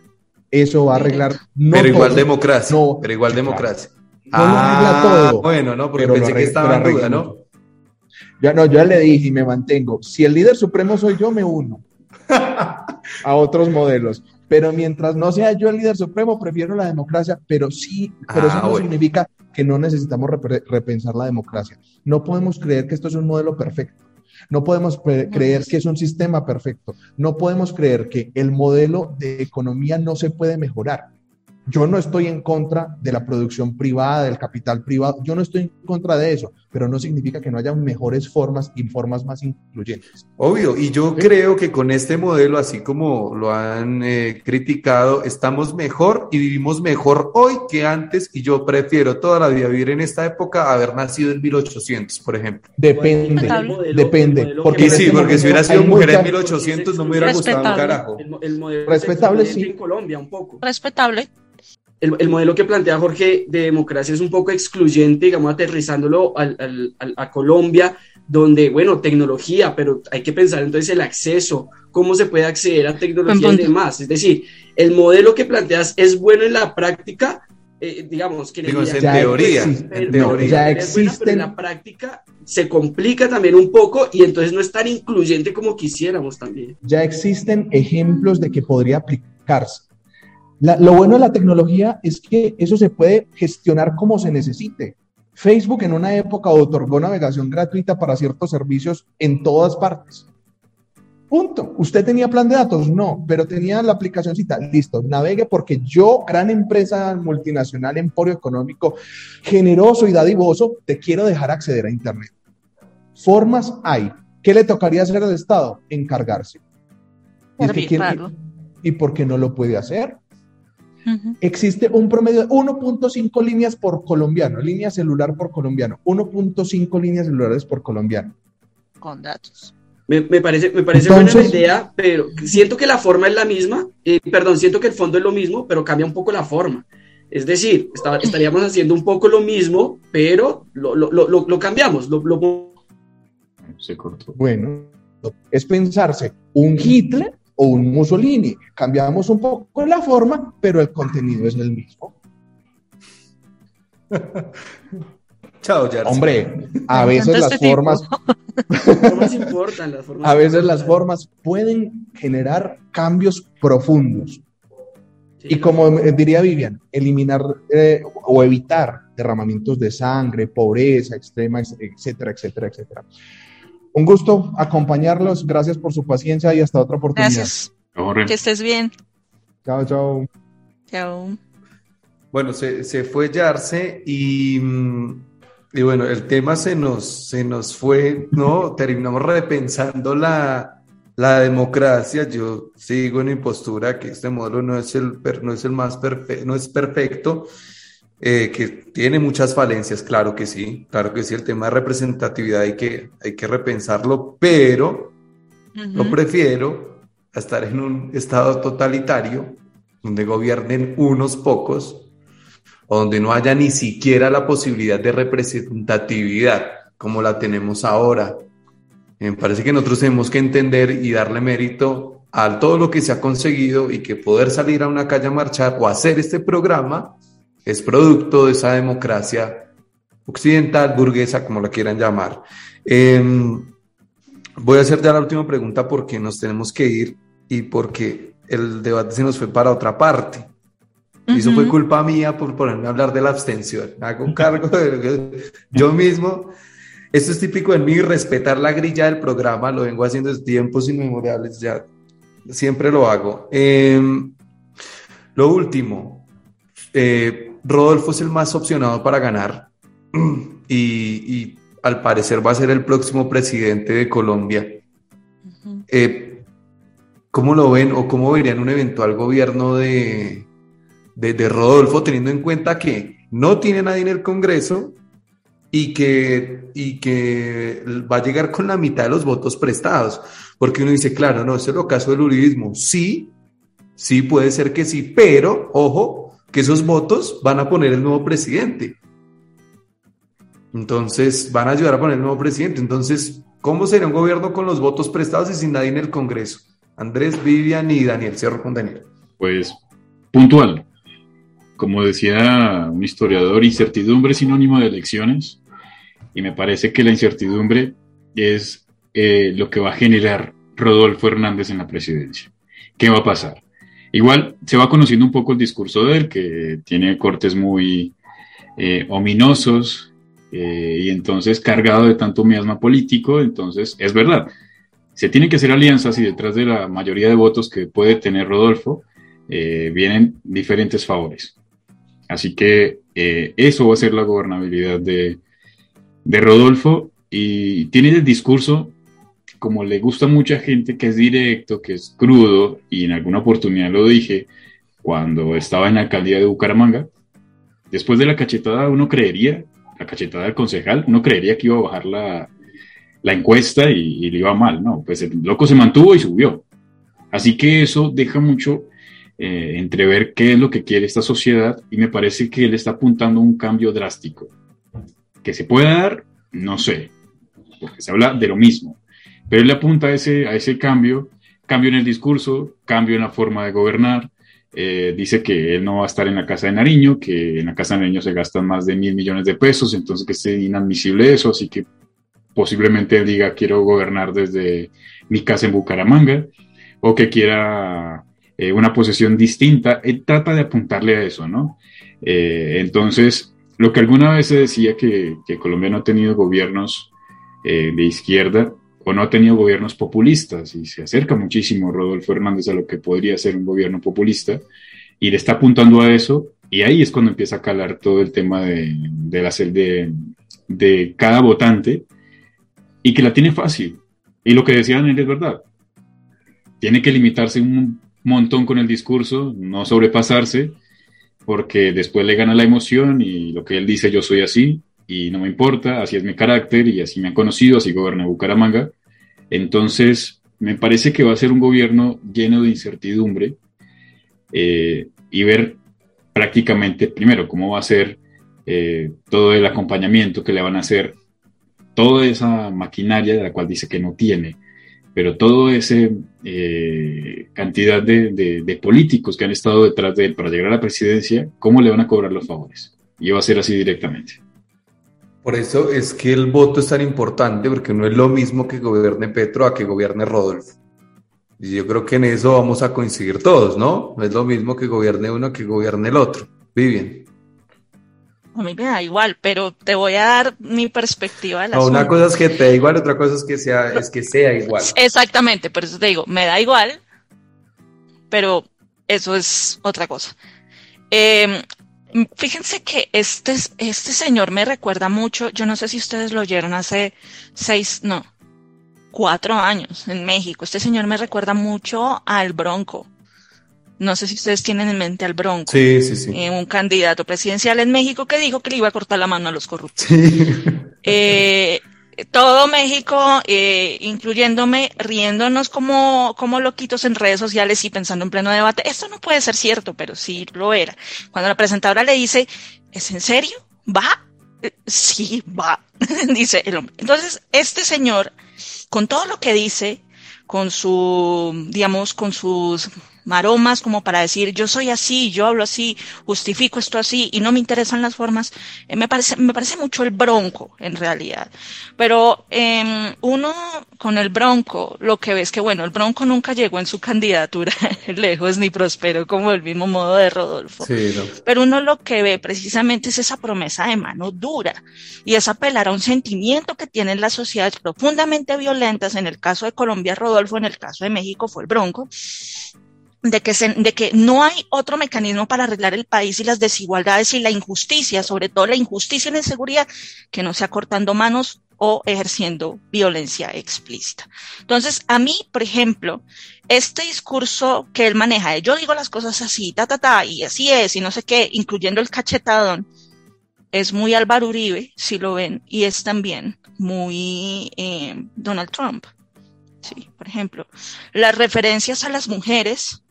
Eso va a arreglar. pero, igual democracia, pero igual democracia ah, bueno, no, porque pensé que estaba en duda, ¿no? Ya no, yo le dije y me mantengo. Si el líder supremo soy yo, me uno a otros modelos. Pero mientras no sea yo el líder supremo, prefiero la democracia, pero sí, pero eso ah, no significa que no necesitamos repensar la democracia. No podemos creer que esto es un modelo perfecto. No podemos creer que es un sistema perfecto. No podemos creer que el modelo de economía no se puede mejorar. Yo no estoy en contra de la producción privada, del capital privado, yo no estoy en contra de eso, pero no significa que no haya mejores formas y formas más incluyentes. Obvio, y yo creo que con este modelo, así como lo han eh, criticado, estamos mejor y vivimos mejor hoy que antes, y yo prefiero toda la vida vivir en esta época a haber nacido en 1800, por ejemplo. Depende, depende. Porque sí, porque si hubiera sido mujer en 1800 no me hubiera gustado un carajo. Respetable, sí. En Colombia un poco. Respetable el, modelo que plantea Jorge de democracia es un poco excluyente, digamos, aterrizándolo a Colombia, donde, bueno, tecnología, pero hay que pensar entonces el acceso, cómo se puede acceder a tecnología y demás. Es decir, el modelo que planteas es bueno en la práctica, eh, digamos, que en, teoría, en teoría. ya existe en la práctica se complica también un poco y entonces no es tan incluyente como quisiéramos también. Ya existen ejemplos de que podría aplicarse lo bueno de la tecnología es que eso se puede gestionar como se necesite. Facebook en una época otorgó navegación gratuita para ciertos servicios en todas partes. Punto. ¿Usted tenía plan de datos? No, pero tenía la aplicacióncita. Listo, navegue porque yo, gran empresa multinacional, emporio económico, generoso y dadivoso, te quiero dejar acceder a Internet. Formas hay. ¿Qué le tocaría hacer al Estado? Encargarse. ¿Y por qué no lo puede hacer? Existe un promedio de 1.5 líneas por colombiano, línea celular por colombiano, 1.5 líneas celulares por colombiano. Con datos. Me, parece, me parece buena la idea, pero siento que la forma es la misma, eh, perdón, siento que el fondo es lo mismo, pero cambia un poco la forma. Es decir, estaríamos haciendo un poco lo mismo, pero lo, lo, lo, lo cambiamos. Se cortó. Bueno, es pensarse un Hitler o un Mussolini. Cambiamos un poco la forma, pero el contenido es el mismo. Chao, Jarvis. Hombre, a veces las formas. a veces las formas pueden generar cambios profundos. y como diría Vivian, eliminar eh, o evitar derramamientos de sangre, pobreza extrema, etcétera, etcétera, etcétera. Un gusto acompañarlos. Gracias por su paciencia y hasta otra oportunidad. Gracias. Que estés bien. Chao, chao. Chao. Bueno, se, fue Yarse y mm, y bueno, el tema se nos, se nos fue, ¿no? Terminamos repensando la, la democracia. Yo sigo en mi postura que este modelo no es el, no es el más perfecto, no es perfecto, eh, que tiene muchas falencias, claro que sí, claro que sí, el tema de representatividad hay que, hay que repensarlo, pero lo prefiero a estar en un estado totalitario donde gobiernen unos pocos o donde no haya ni siquiera la posibilidad de representatividad como la tenemos ahora. Me parece que nosotros tenemos que entender y darle mérito a todo lo que se ha conseguido y que poder salir a una calle a marchar o hacer este programa es producto de esa democracia occidental, burguesa, como la quieran llamar. Em, voy a hacer ya la última pregunta porque nos tenemos que ir y porque el debate se nos fue para otra parte. Y eso fue culpa mía por ponerme a hablar de la abstención. Hago cargo de yo mismo. Esto es típico en mí, respetar la grilla del programa, lo vengo haciendo desde tiempos inmemorables, ya siempre lo hago. Em, lo último, eh, Rodolfo es el más opcionado para ganar y, al parecer va a ser el próximo presidente de Colombia. ¿Cómo lo ven o cómo verían un eventual gobierno de, de, Rodolfo, teniendo en cuenta que no tiene nadie en el Congreso y que, y que va a llegar con la mitad de los votos prestados? Porque uno dice, claro, no, ese es el caso del uribismo. Sí, sí, puede ser que sí, pero ojo, que esos votos van a poner el nuevo presidente. Entonces, van a ayudar a poner el nuevo presidente. Entonces, ¿cómo sería un gobierno con los votos prestados y sin nadie en el Congreso? Andrés, Vivian y Daniel. Cierro con Daniel. Pues puntual. Como decía un historiador, incertidumbre es sinónimo de elecciones y me parece que la incertidumbre es eh, lo que va a generar Rodolfo Hernández en la presidencia. ¿Qué va a pasar? Igual se va conociendo un poco el discurso de él, que tiene cortes muy eh, ominosos eh, y entonces cargado de tanto miasma político, entonces es verdad, se tienen que hacer alianzas y detrás de la mayoría de votos que puede tener Rodolfo eh, vienen diferentes favores. Así que eso va a ser la gobernabilidad de, de Rodolfo y tiene el discurso como le gusta a mucha gente que es directo, que es crudo, y en alguna oportunidad lo dije cuando estaba en la alcaldía de Bucaramanga, después de la cachetada uno creería, la cachetada del concejal, uno creería que iba a bajar la, la encuesta y, le iba mal, ¿no? Pues el loco se mantuvo y subió. Así que eso deja mucho eh, entrever qué es lo que quiere esta sociedad y me parece que él está apuntando a un cambio drástico. Que se puede dar, no sé, porque se habla de lo mismo, pero él apunta a ese, cambio, cambio en el discurso, cambio en la forma de gobernar, eh, dice que él no va a estar en la casa de Nariño, que en la casa de Nariño se gastan más de mil millones de pesos, entonces que es inadmisible eso, así que posiblemente diga quiero gobernar desde mi casa en Bucaramanga o que quiera eh, una posesión distinta. Él trata de apuntarle a eso, ¿no? Eh, entonces, lo que alguna vez se decía que, Colombia no ha tenido gobiernos de izquierda o no ha tenido gobiernos populistas y se acerca muchísimo Rodolfo Hernández a lo que podría ser un gobierno populista y le está apuntando a eso y ahí es cuando empieza a calar todo el tema de, de, la, de, de cada votante y que la tiene fácil. Y lo que decían él es verdad. Tiene que limitarse un montón con el discurso, no sobrepasarse, porque después le gana la emoción y lo que él dice, yo soy así y no me importa, así es mi carácter y así me han conocido, así goberna Bucaramanga. Entonces, me parece que va a ser un gobierno lleno de incertidumbre eh, y ver prácticamente, primero, cómo va a ser eh, todo el acompañamiento que le van a hacer toda esa maquinaria de la cual dice que no tiene, pero toda esa eh, cantidad de, políticos que han estado detrás de él para llegar a la presidencia, ¿cómo le van a cobrar los favores? Y va a ser así directamente. Por eso es que el voto es tan importante, porque no es lo mismo que gobierne Petro a que gobierne Rodolfo. Y yo creo que en eso vamos a coincidir todos, ¿no? No es lo mismo que gobierne uno que gobierne el otro. Vivian. A mí me da igual, pero te voy a dar mi perspectiva. No, una cosa es que te da igual, otra cosa es que sea, es que sea igual. Exactamente, por eso te digo, me da igual, pero eso es otra cosa. Mm, fíjense que este, este señor me recuerda mucho, yo no sé si ustedes lo oyeron hace seis, no, cuatro años en México. Este señor me recuerda mucho al Bronco. No sé si ustedes tienen en mente al Bronco. Sí, sí, sí. Eh, un candidato presidencial en México que dijo que le iba a cortar la mano a los corruptos. Sí. Eh, todo México, eh, incluyéndome, riéndonos como, como loquitos en redes sociales y pensando en pleno debate. Esto no puede ser cierto, pero sí lo era. Cuando la presentadora le dice, ¿es en serio? ¿Va? Eh, sí, va, dice el hombre. Entonces, este señor, con todo lo que dice, con su, digamos, con sus maromas como para decir yo soy así, yo hablo así, justifico esto así y no me interesan las formas, eh, me, parece, me parece mucho el bronco en realidad. Pero eh, uno con el bronco lo que ve es que bueno, el bronco nunca llegó en su candidatura lejos ni prosperó como el mismo modo de Rodolfo. Pero uno lo que ve precisamente es esa promesa de mano dura y es apelar a un sentimiento que tienen las sociedades profundamente violentas, en el caso de Colombia Rodolfo, en el caso de México fue el bronco, de que, de que no hay otro mecanismo para arreglar el país y las desigualdades y la injusticia, sobre todo la injusticia y la inseguridad, que no sea cortando manos o ejerciendo violencia explícita. Entonces, a mí, por ejemplo, este discurso que él maneja, yo digo las cosas así, ta, ta, ta, y así es, y no sé qué, incluyendo el cachetadón, es muy Álvaro Uribe, si lo ven, y es también muy eh, Donald Trump. Sí, por ejemplo, las referencias a las mujeres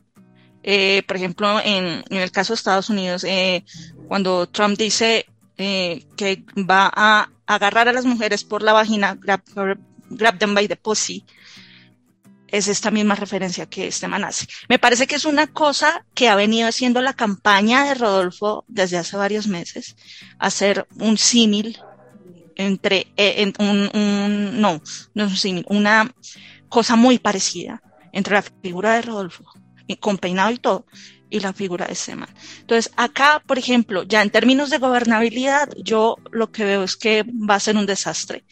eh, por ejemplo, en, en, el caso de Estados Unidos, eh, cuando Trump dice eh, que va a agarrar a las mujeres por la vagina, grab, grab them by the pussy, es esta misma referencia que este man hace. Me parece que es una cosa que ha venido haciendo la campaña de Rodolfo desde hace varios meses, hacer un símil entre eh, un, un, no, no es un símil, una cosa muy parecida entre la figura de Rodolfo con peinado y todo, y la figura de ese man. Entonces, acá, por ejemplo, ya en términos de gobernabilidad, yo lo que veo es que va a ser un desastre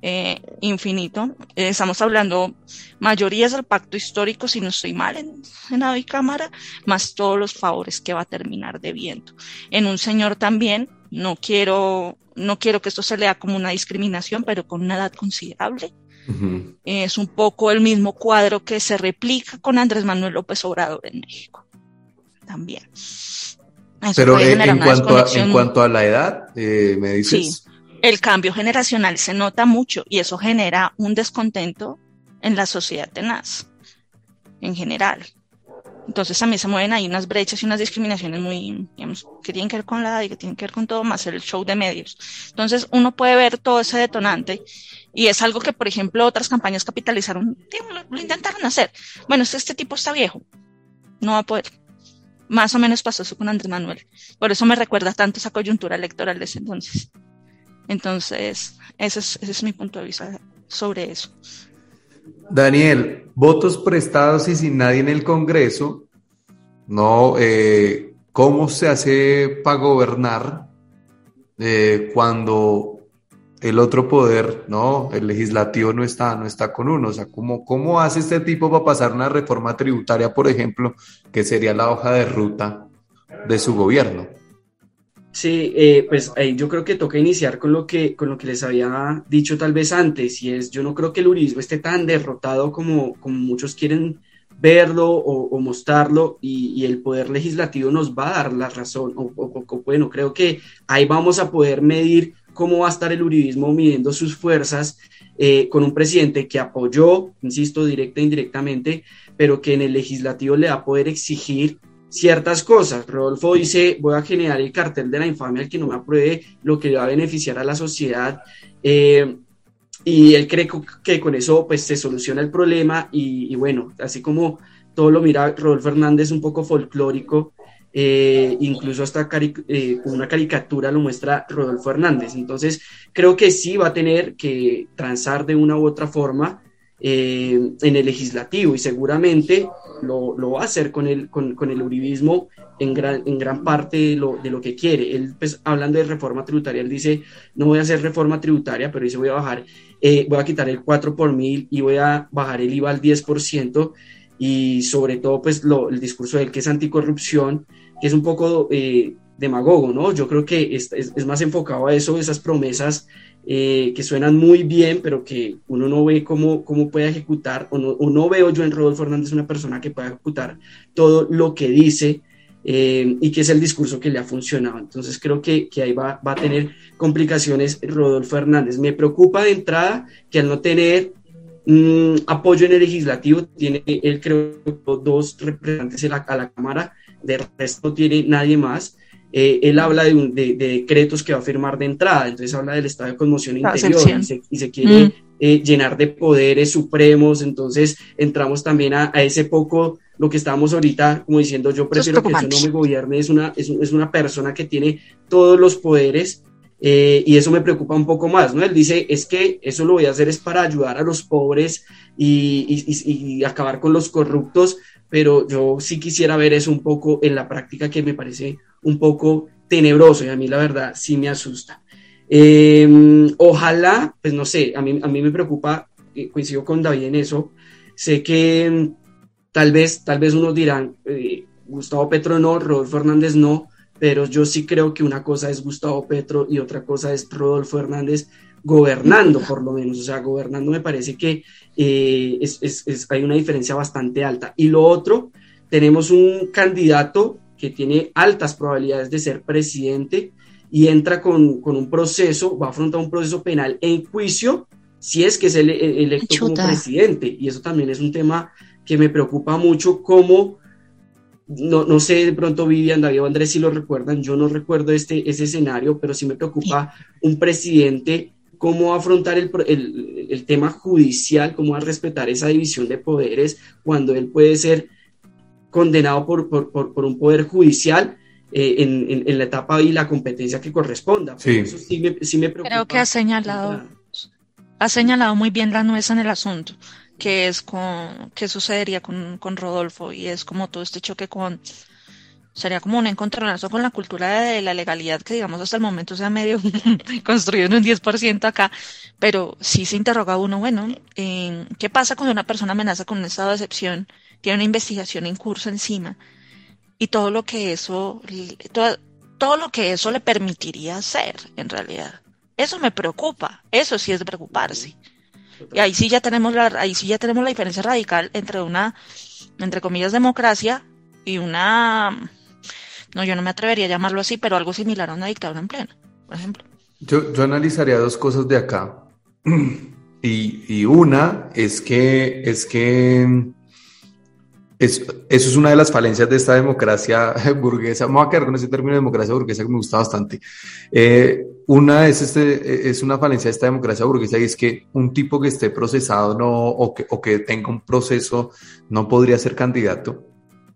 eh, infinito. Eh, estamos hablando mayorías del pacto histórico, si no estoy mal en, la Cámara, más todos los favores que va a terminar debiendo. En un señor también, no quiero, no quiero que esto se lea como una discriminación, pero con una edad considerable. Es un poco el mismo cuadro que se replica con Andrés Manuel López Obrador en México. También. Pero en, cuanto a, en cuanto a la edad, eh, me dices. Sí, el cambio generacional se nota mucho y eso genera un descontento en la sociedad tenaz, en general. Entonces también se mueven ahí unas brechas y unas discriminaciones muy, digamos, que tienen que ver con la edad y que tienen que ver con todo, más el show de medios. Entonces uno puede ver todo ese detonante y es algo que, por ejemplo, otras campañas capitalizaron, lo, intentaron hacer. Bueno, este, tipo está viejo, no va a poder. Más o menos pasó eso con Andrés Manuel. Por eso me recuerda tanto esa coyuntura electoral de ese entonces. Entonces, ese es, ese es mi punto de vista sobre eso. Daniel, votos prestados y sin nadie en el Congreso, ¿no? Eh, ¿Cómo se hace para gobernar eh, cuando el otro poder, ¿no? El legislativo no está, no está con uno. O sea, ¿cómo, ¿cómo hace este tipo para pasar una reforma tributaria, por ejemplo, que sería la hoja de ruta de su gobierno? Sí, eh, pues yo creo que toca iniciar con lo que, con lo que les había dicho tal vez antes, y es, yo no creo que el urismo esté tan derrotado como, como muchos quieren verlo o, mostrarlo, y, el poder legislativo nos va a dar la razón, o, bueno, creo que ahí vamos a poder medir cómo va a estar el uribismo midiendo sus fuerzas eh, con un presidente que apoyó, insisto, directa e indirectamente, pero que en el legislativo le va a poder exigir ciertas cosas. Rodolfo dice, voy a generar el cartel de la infamia al que no me apruebe lo que va a beneficiar a la sociedad. Eh, y él cree que con eso pues se soluciona el problema y, bueno, así como todo lo mira Rodolfo Hernández un poco folclórico, eh, incluso hasta eh, una caricatura lo muestra Rodolfo Hernández. Entonces creo que sí va a tener que transar de una u otra forma en el legislativo y seguramente lo, lo, va a hacer con el, con, con el uribismo en gran, en gran parte de lo, de lo que quiere. Él, pues, hablando de reforma tributaria, él dice, no voy a hacer reforma tributaria, pero dice, voy a bajar, eh, voy a quitar el 4 por mil y voy a bajar el IVA al 10%, y sobre todo, pues, el discurso de él que es anticorrupción, que es un poco... Eh, demagogo, ¿no? Yo creo que es, es, más enfocado a eso, esas promesas eh, que suenan muy bien, pero que uno no ve cómo, cómo puede ejecutar, o no, o veo yo en Rodolfo Hernández una persona que pueda ejecutar todo lo que dice eh, y que es el discurso que le ha funcionado. Entonces creo que, que ahí va, va, a tener complicaciones Rodolfo Hernández. Me preocupa de entrada que al no tener mm, apoyo en el legislativo, tiene él creo dos representantes a la, a la Cámara, de resto tiene nadie más. Eh, él habla de, de, decretos que va a firmar de entrada, entonces habla del estado de conmoción interior y se, quiere mm. eh, llenar de poderes supremos, entonces entramos también a, ese poco lo que estábamos ahorita como diciendo yo prefiero que eso no me gobierne, es una, es, es una persona que tiene todos los poderes eh, y eso me preocupa un poco más, ¿no? Él dice, es que eso lo voy a hacer es para ayudar a los pobres y, acabar con los corruptos, pero yo sí quisiera ver eso un poco en la práctica que me parece un poco tenebroso y a mí la verdad sí me asusta. Em, ojalá, pues no sé, a mí, a mí me preocupa, eh, coincido con David en eso, sé que em, tal vez, tal vez unos dirán, eh, Gustavo Petro no, Rodolfo Hernández no, pero yo sí creo que una cosa es Gustavo Petro y otra cosa es Rodolfo Hernández gobernando, por lo menos, o sea, gobernando me parece que eh, es, es, hay una diferencia bastante alta. Y lo otro, tenemos un candidato que tiene altas probabilidades de ser presidente y entra con, con un proceso, va a afrontar un proceso penal en juicio si es que es el, electo como presidente. Y eso también es un tema que me preocupa mucho, como, no, no sé, de pronto Vivian, David o Andrés si lo recuerdan, yo no recuerdo este, ese escenario, pero sí me preocupa un presidente cómo afrontar el, el, el, tema judicial, cómo va a respetar esa división de poderes cuando él puede ser condenado por, por, por, un poder judicial eh, en, en, la etapa y la competencia que corresponda. Sí. Eso sí me, sí me preocupa. Creo que ha señalado, ha señalado muy bien la nuez en el asunto, que es con, qué sucedería con, con Rodolfo, y es como todo este choque con, sería como un encontronazo con la cultura de la legalidad que digamos hasta el momento se ha medio construido en un 10% acá, pero sí se interroga uno, bueno, ¿qué pasa cuando una persona amenaza con un estado de excepción, tiene una investigación en curso encima y todo lo que eso, todo, todo lo que eso le permitiría hacer en realidad? Eso me preocupa, eso sí es de preocuparse. Y ahí sí ya tenemos la, ahí sí ya tenemos la diferencia radical entre una, entre comillas, democracia y una no, yo no me atrevería a llamarlo así, pero algo similar a una dictadura en plena, por ejemplo. Yo, yo analizaría dos cosas de acá. Y, y, una es que, es que es, eso es una de las falencias de esta democracia burguesa. Me voy a quedar con ese término de democracia burguesa que me gusta bastante. Eh, una es, este, es una falencia de esta democracia burguesa y es que un tipo que esté procesado no, o, que, o que tenga un proceso no podría ser candidato.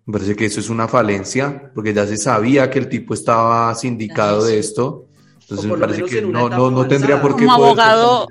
Me parece que eso es una falencia, porque ya se sabía que el tipo estaba sindicado de esto. Entonces me parece que no, no, no, tendría por qué. Como abogado,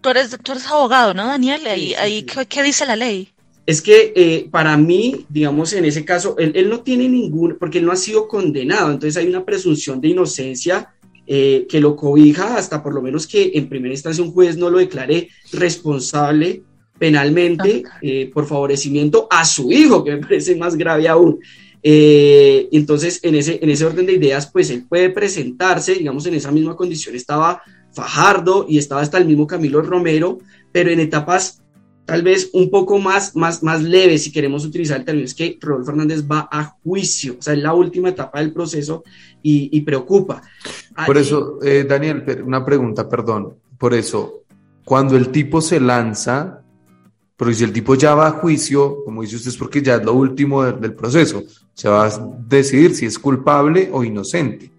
tú eres, tú eres abogado, ¿no, Daniel? Ahí, ahí ¿qué, dice la ley? Es que eh, para mí, digamos, en ese caso, él, él, no tiene ningún, porque él no ha sido condenado, entonces hay una presunción de inocencia eh, que lo cobija hasta por lo menos que en primera instancia un juez no lo declare responsable penalmente eh, por favorecimiento a su hijo, que me parece más grave aún. Eh, entonces, en ese, en ese orden de ideas, pues él puede presentarse, digamos, en esa misma condición estaba Fajardo y estaba hasta el mismo Camilo Romero, pero en etapas tal vez un poco más, más, más leves, si queremos utilizar el término, es que Rodolfo Fernández va a juicio, o sea, es la última etapa del proceso y, preocupa. Por eso, eh, Daniel, una pregunta, perdón, por eso, cuando el tipo se lanza, pero si el tipo ya va a juicio, como dice usted, es porque ya es lo último del, proceso. Se va a decidir si es culpable o inocente.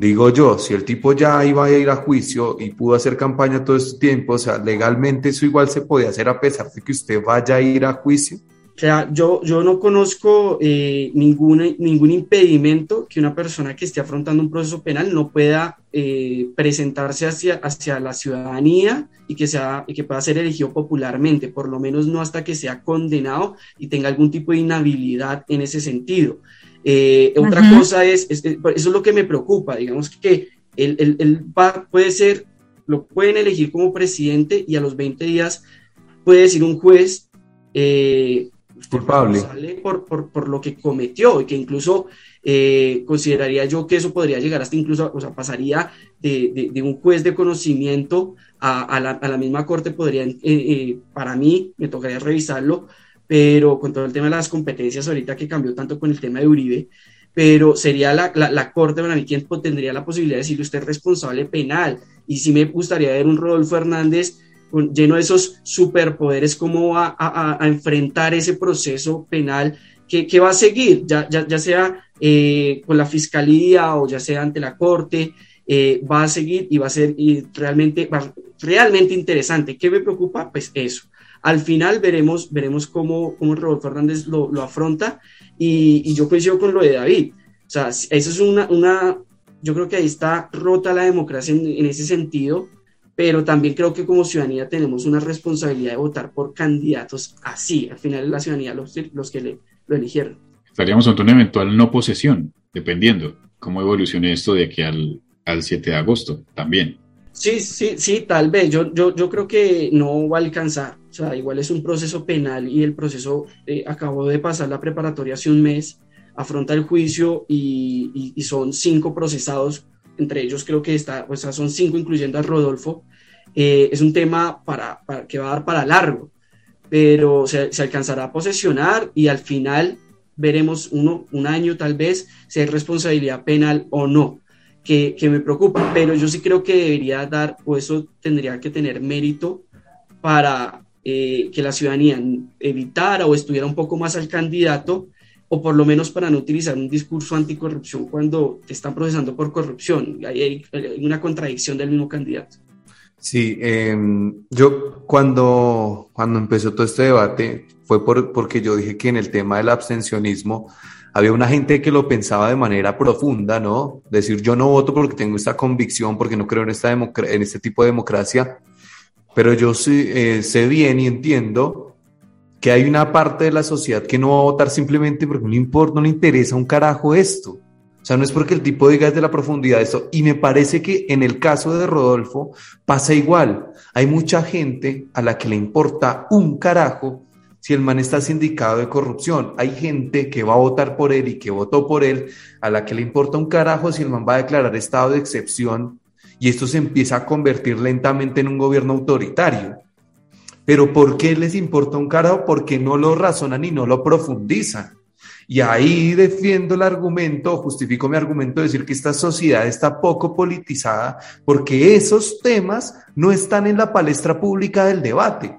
Digo yo, si el tipo ya iba a ir a juicio y pudo hacer campaña todo este tiempo, o sea, legalmente eso igual se puede hacer a pesar de que usted vaya a ir a juicio. O sea, yo, yo no conozco eh, ningún, ningún impedimento que una persona que esté afrontando un proceso penal no pueda eh, presentarse hacia, hacia la ciudadanía y que, sea, y que pueda ser elegido popularmente, por lo menos no hasta que sea condenado y tenga algún tipo de inhabilidad en ese sentido. Eh, otra cosa es, eso es lo que me preocupa, digamos que él, él, él va, puede ser, lo pueden elegir como presidente y a los 20 días puede decir un juez, eh, culpable. por, por, por, lo que cometió y que incluso eh, consideraría yo que eso podría llegar hasta incluso, o sea, pasaría de, de, un juez de conocimiento a, a, la, a la, misma corte, podrían, eh, eh, para mí, me tocaría revisarlo, pero con todo el tema de las competencias ahorita que cambió tanto con el tema de Uribe, pero sería la, la, la corte para mí quien tendría la posibilidad de decirle usted es responsable penal, y sí me gustaría ver un Rodolfo Hernández lleno de esos superpoderes, cómo va a, a, a enfrentar ese proceso penal que, que va a seguir, ya, ya, ya sea eh, con la fiscalía o ya sea ante la corte, eh, va a seguir y va a ser y realmente, va, realmente interesante. ¿Qué me preocupa? Pues eso. Al final veremos, veremos cómo, cómo Rodolfo Fernández lo, lo afronta y, yo coincido con lo de David. O sea, eso es una, una yo creo que ahí está rota la democracia en, en ese sentido, pero también creo que como ciudadanía tenemos una responsabilidad de votar por candidatos así. Al final es la ciudadanía los, los que lo eligieron. Estaríamos ante una eventual no posesión, dependiendo cómo evolucione esto de aquí al, al 7 de agosto también. Sí, sí, sí, tal vez. Yo, yo, yo creo que no va a alcanzar. O sea, igual es un proceso penal y el proceso eh, acabó de pasar la preparatoria hace un mes, afronta el juicio y, son cinco procesados, entre ellos creo que está, o sea, son cinco incluyendo a Rodolfo. Eh, es un tema para, que va a dar para largo pero se, se, alcanzará a posesionar y al final veremos uno, un año tal vez si hay responsabilidad penal o no, que, que, me preocupa, pero yo sí creo que debería dar, o eso tendría que tener mérito para eh, que la ciudadanía evitara o estuviera un poco más al candidato, o por lo menos para no utilizar un discurso anticorrupción cuando te están procesando por corrupción. Hay, una contradicción del mismo candidato. Sí, eh, yo cuando, cuando empezó todo este debate fue por, porque yo dije que en el tema del abstencionismo había una gente que lo pensaba de manera profunda, ¿no? Decir, yo no voto porque tengo esta convicción, porque no creo en, esta en este tipo de democracia, pero yo eh, sé bien y entiendo que hay una parte de la sociedad que no va a votar simplemente porque no le, importa, no le interesa un carajo esto. O sea, no es porque el tipo diga desde la profundidad esto. Y me parece que en el caso de Rodolfo pasa igual. Hay mucha gente a la que le importa un carajo si el man está sindicado de corrupción. Hay gente que va a votar por él y que votó por él, a la que le importa un carajo si el man va a declarar estado de excepción y esto se empieza a convertir lentamente en un gobierno autoritario. Pero ¿por qué les importa un carajo? Porque no lo razonan y no lo profundizan. Y ahí defiendo el argumento, justifico mi argumento de decir que esta sociedad está poco politizada porque esos temas no están en la palestra pública del debate.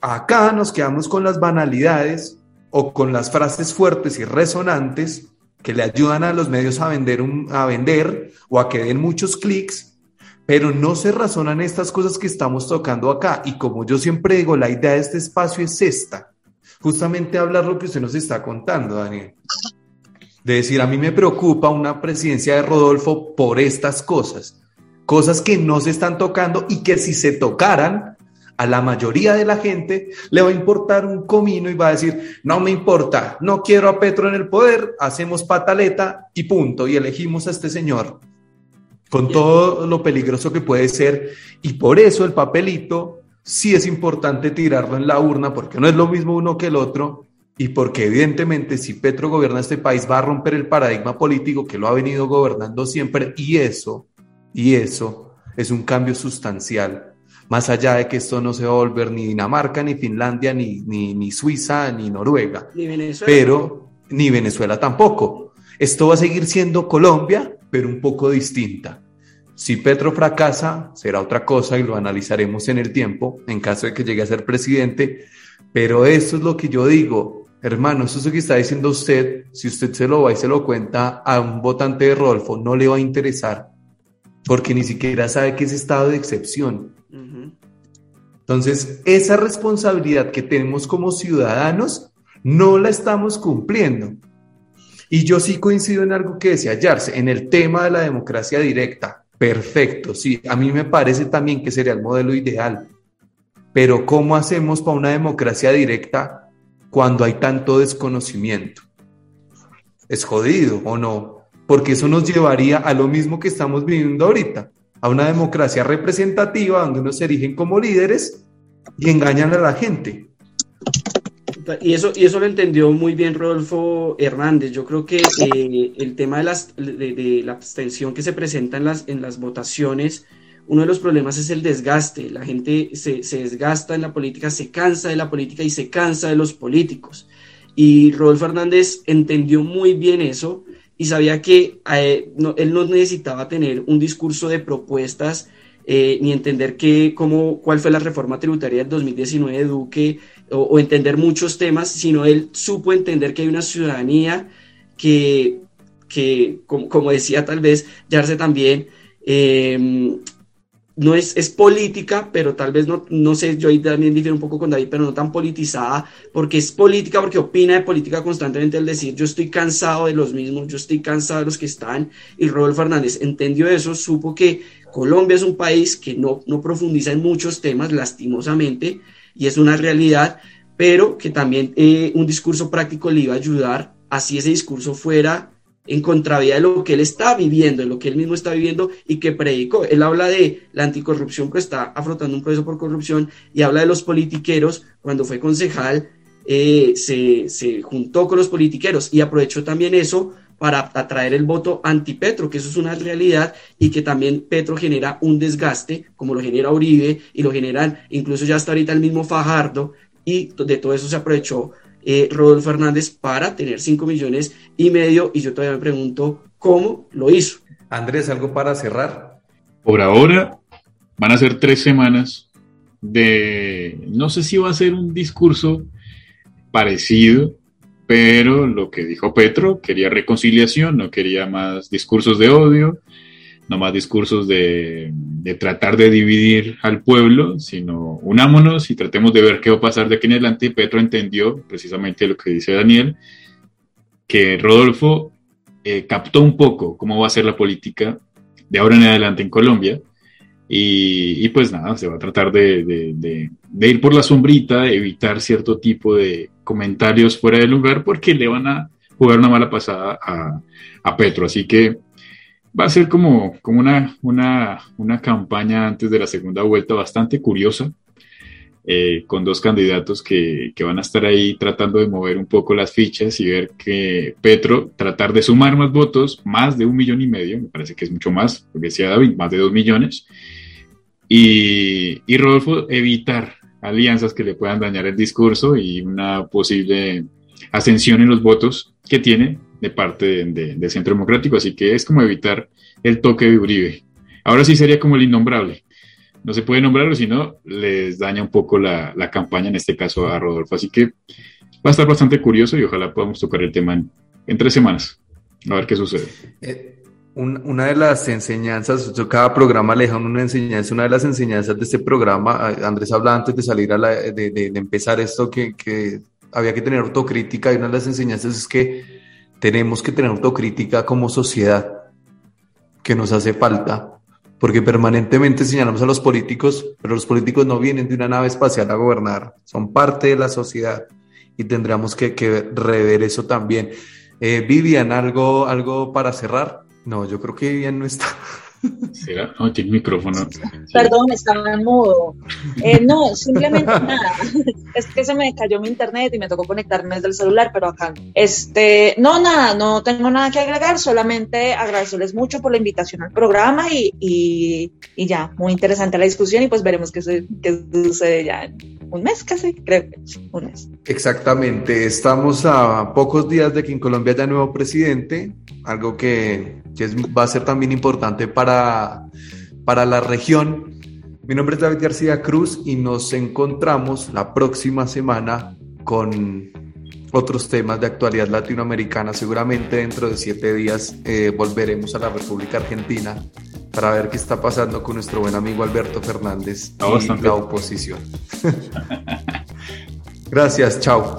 Acá nos quedamos con las banalidades o con las frases fuertes y resonantes que le ayudan a los medios a vender, a vender o a que den muchos clics, pero no se razonan estas cosas que estamos tocando acá. Y como yo siempre digo, la idea de este espacio es esta justamente hablar lo que usted nos está contando, Daniel. De decir, a mí me preocupa una presidencia de Rodolfo por estas cosas, cosas que no se están tocando y que si se tocaran, a la mayoría de la gente le va a importar un comino y va a decir, no me importa, no quiero a Petro en el poder, hacemos pataleta y punto, y elegimos a este señor, con todo lo peligroso que puede ser, y por eso el papelito sí es importante tirarlo en la urna porque no es lo mismo uno que el otro y porque evidentemente si Petro gobierna este país va a romper el paradigma político que lo ha venido gobernando siempre y eso, y eso es un cambio sustancial. Más allá de que esto no se va a volver ni Dinamarca, ni Finlandia, ni, ni, ni Suiza, ni Noruega. Ni Venezuela. Pero, ni Venezuela tampoco. Esto va a seguir siendo Colombia, pero un poco distinta. Si Petro fracasa, será otra cosa y lo analizaremos en el tiempo, en caso de que llegue a ser presidente. Pero eso es lo que yo digo, hermano, eso es lo que está diciendo usted. Si usted se lo va y se lo cuenta a un votante de Rodolfo, no le va a interesar, porque ni siquiera sabe que es estado de excepción. Entonces, esa responsabilidad que tenemos como ciudadanos, no la estamos cumpliendo. Y yo sí coincido en algo que decía Yarse, en el tema de la democracia directa. Perfecto, sí, a mí me parece también que sería el modelo ideal. Pero ¿cómo hacemos para una democracia directa cuando hay tanto desconocimiento? Es jodido o no, porque eso nos llevaría a lo mismo que estamos viviendo ahorita, a una democracia representativa donde unos se erigen como líderes y engañan a la gente. Y eso, y eso lo entendió muy bien Rodolfo Hernández. Yo creo que eh, el tema de, las, de, la abstención que se presenta en las, en las votaciones, uno de los problemas es el desgaste. La gente se, se, desgasta en la política, se cansa de la política y se cansa de los políticos. Y Rodolfo Hernández entendió muy bien eso y sabía que eh, él no necesitaba tener un discurso de propuestas eh, ni entender que, cómo, cuál fue la reforma tributaria del 2019 de Duque o, entender muchos temas, sino él supo entender que hay una ciudadanía que, que como, decía tal vez Yarse también, em, no es, es, política, pero tal vez no, no sé, yo ahí también difiero un poco con David, pero no tan politizada, porque es política, porque opina de política constantemente al decir, yo estoy cansado de los mismos, yo estoy cansado de los que están, y Rodolfo Fernández entendió eso, supo que Colombia es un país que no, no profundiza en muchos temas, lastimosamente, y es una realidad, pero que también eh, un discurso práctico le iba a ayudar, así ese discurso fuera en contravía de lo que él está viviendo, de lo que él mismo está viviendo y que predicó. Él habla de la anticorrupción, pues está afrontando un proceso por corrupción y habla de los politiqueros. Cuando fue concejal, eh, se, se juntó con los politiqueros y aprovechó también eso para atraer el voto anti-Petro, que eso es una realidad y que también Petro genera un desgaste, como lo genera Uribe y lo generan incluso ya hasta ahorita el mismo Fajardo, y de todo eso se aprovechó eh, Rodolfo Fernández para tener 5 millones y medio, y yo todavía me pregunto cómo lo hizo. Andrés, ¿algo para cerrar? Por ahora van a ser tres semanas de, no sé si va a ser un discurso parecido pero lo que dijo Petro, quería reconciliación, no quería más discursos de odio, no más discursos de, tratar de dividir al pueblo, sino unámonos y tratemos de ver qué va a pasar de aquí en adelante. Petro entendió precisamente lo que dice Daniel, que Rodolfo eh, captó un poco cómo va a ser la política de ahora en adelante en Colombia. Y, pues nada, se va a tratar de, ir por la sombrita, evitar cierto tipo de, comentarios fuera de lugar porque le van a jugar una mala pasada a Petro. Así que va a ser como, como una, una, una, campaña antes de la segunda vuelta bastante curiosa, eh, con dos candidatos que, que, van a estar ahí tratando de mover un poco las fichas y ver que Petro tratar de sumar más votos, más de un millón y medio, me parece que es mucho más, porque decía David, más de dos millones, y, y Rodolfo evitar alianzas que le puedan dañar el discurso y una posible ascensión en los votos que tiene de parte de, Centro Democrático. Así que es como evitar el toque de Uribe. Ahora sí sería como el innombrable. No se puede nombrarlo, sino les daña un poco la, campaña, en este caso a Rodolfo. Así que va a estar bastante curioso y ojalá podamos tocar el tema en, tres semanas. A ver qué sucede. Eh, una de las enseñanzas, yo cada programa le deja una enseñanza, una de las enseñanzas de este programa, Andrés hablaba antes de salir a la, de, de, empezar esto, que, que, había que tener autocrítica y una de las enseñanzas es que tenemos que tener autocrítica como sociedad, que nos hace falta, porque permanentemente señalamos a los políticos, pero los políticos no vienen de una nave espacial a gobernar, son parte de la sociedad y tendríamos que, que rever eso también. Eh, Vivian, ¿algo, ¿algo para cerrar? No, yo creo que ya no está. ¿Será? No, tiene micrófono. Perdón, estaba en modo. Eh, no, simplemente nada. Es que se me cayó mi internet y me tocó conectarme desde el celular, pero acá. Este, no, nada, no tengo nada que agregar, solamente agradecerles mucho por la invitación al programa y, y, ya, muy interesante la discusión y pues veremos qué, qué sucede ya en un mes casi, creo que un mes. Exactamente, estamos a pocos días de que en Colombia haya nuevo presidente, algo que que va a ser también importante para, para la región. Mi nombre es David García Cruz y nos encontramos la próxima semana con otros temas de actualidad latinoamericana. Seguramente dentro de siete días eh, volveremos a la República Argentina para ver qué está pasando con nuestro buen amigo Alberto Fernández y la oposición. Gracias, chao.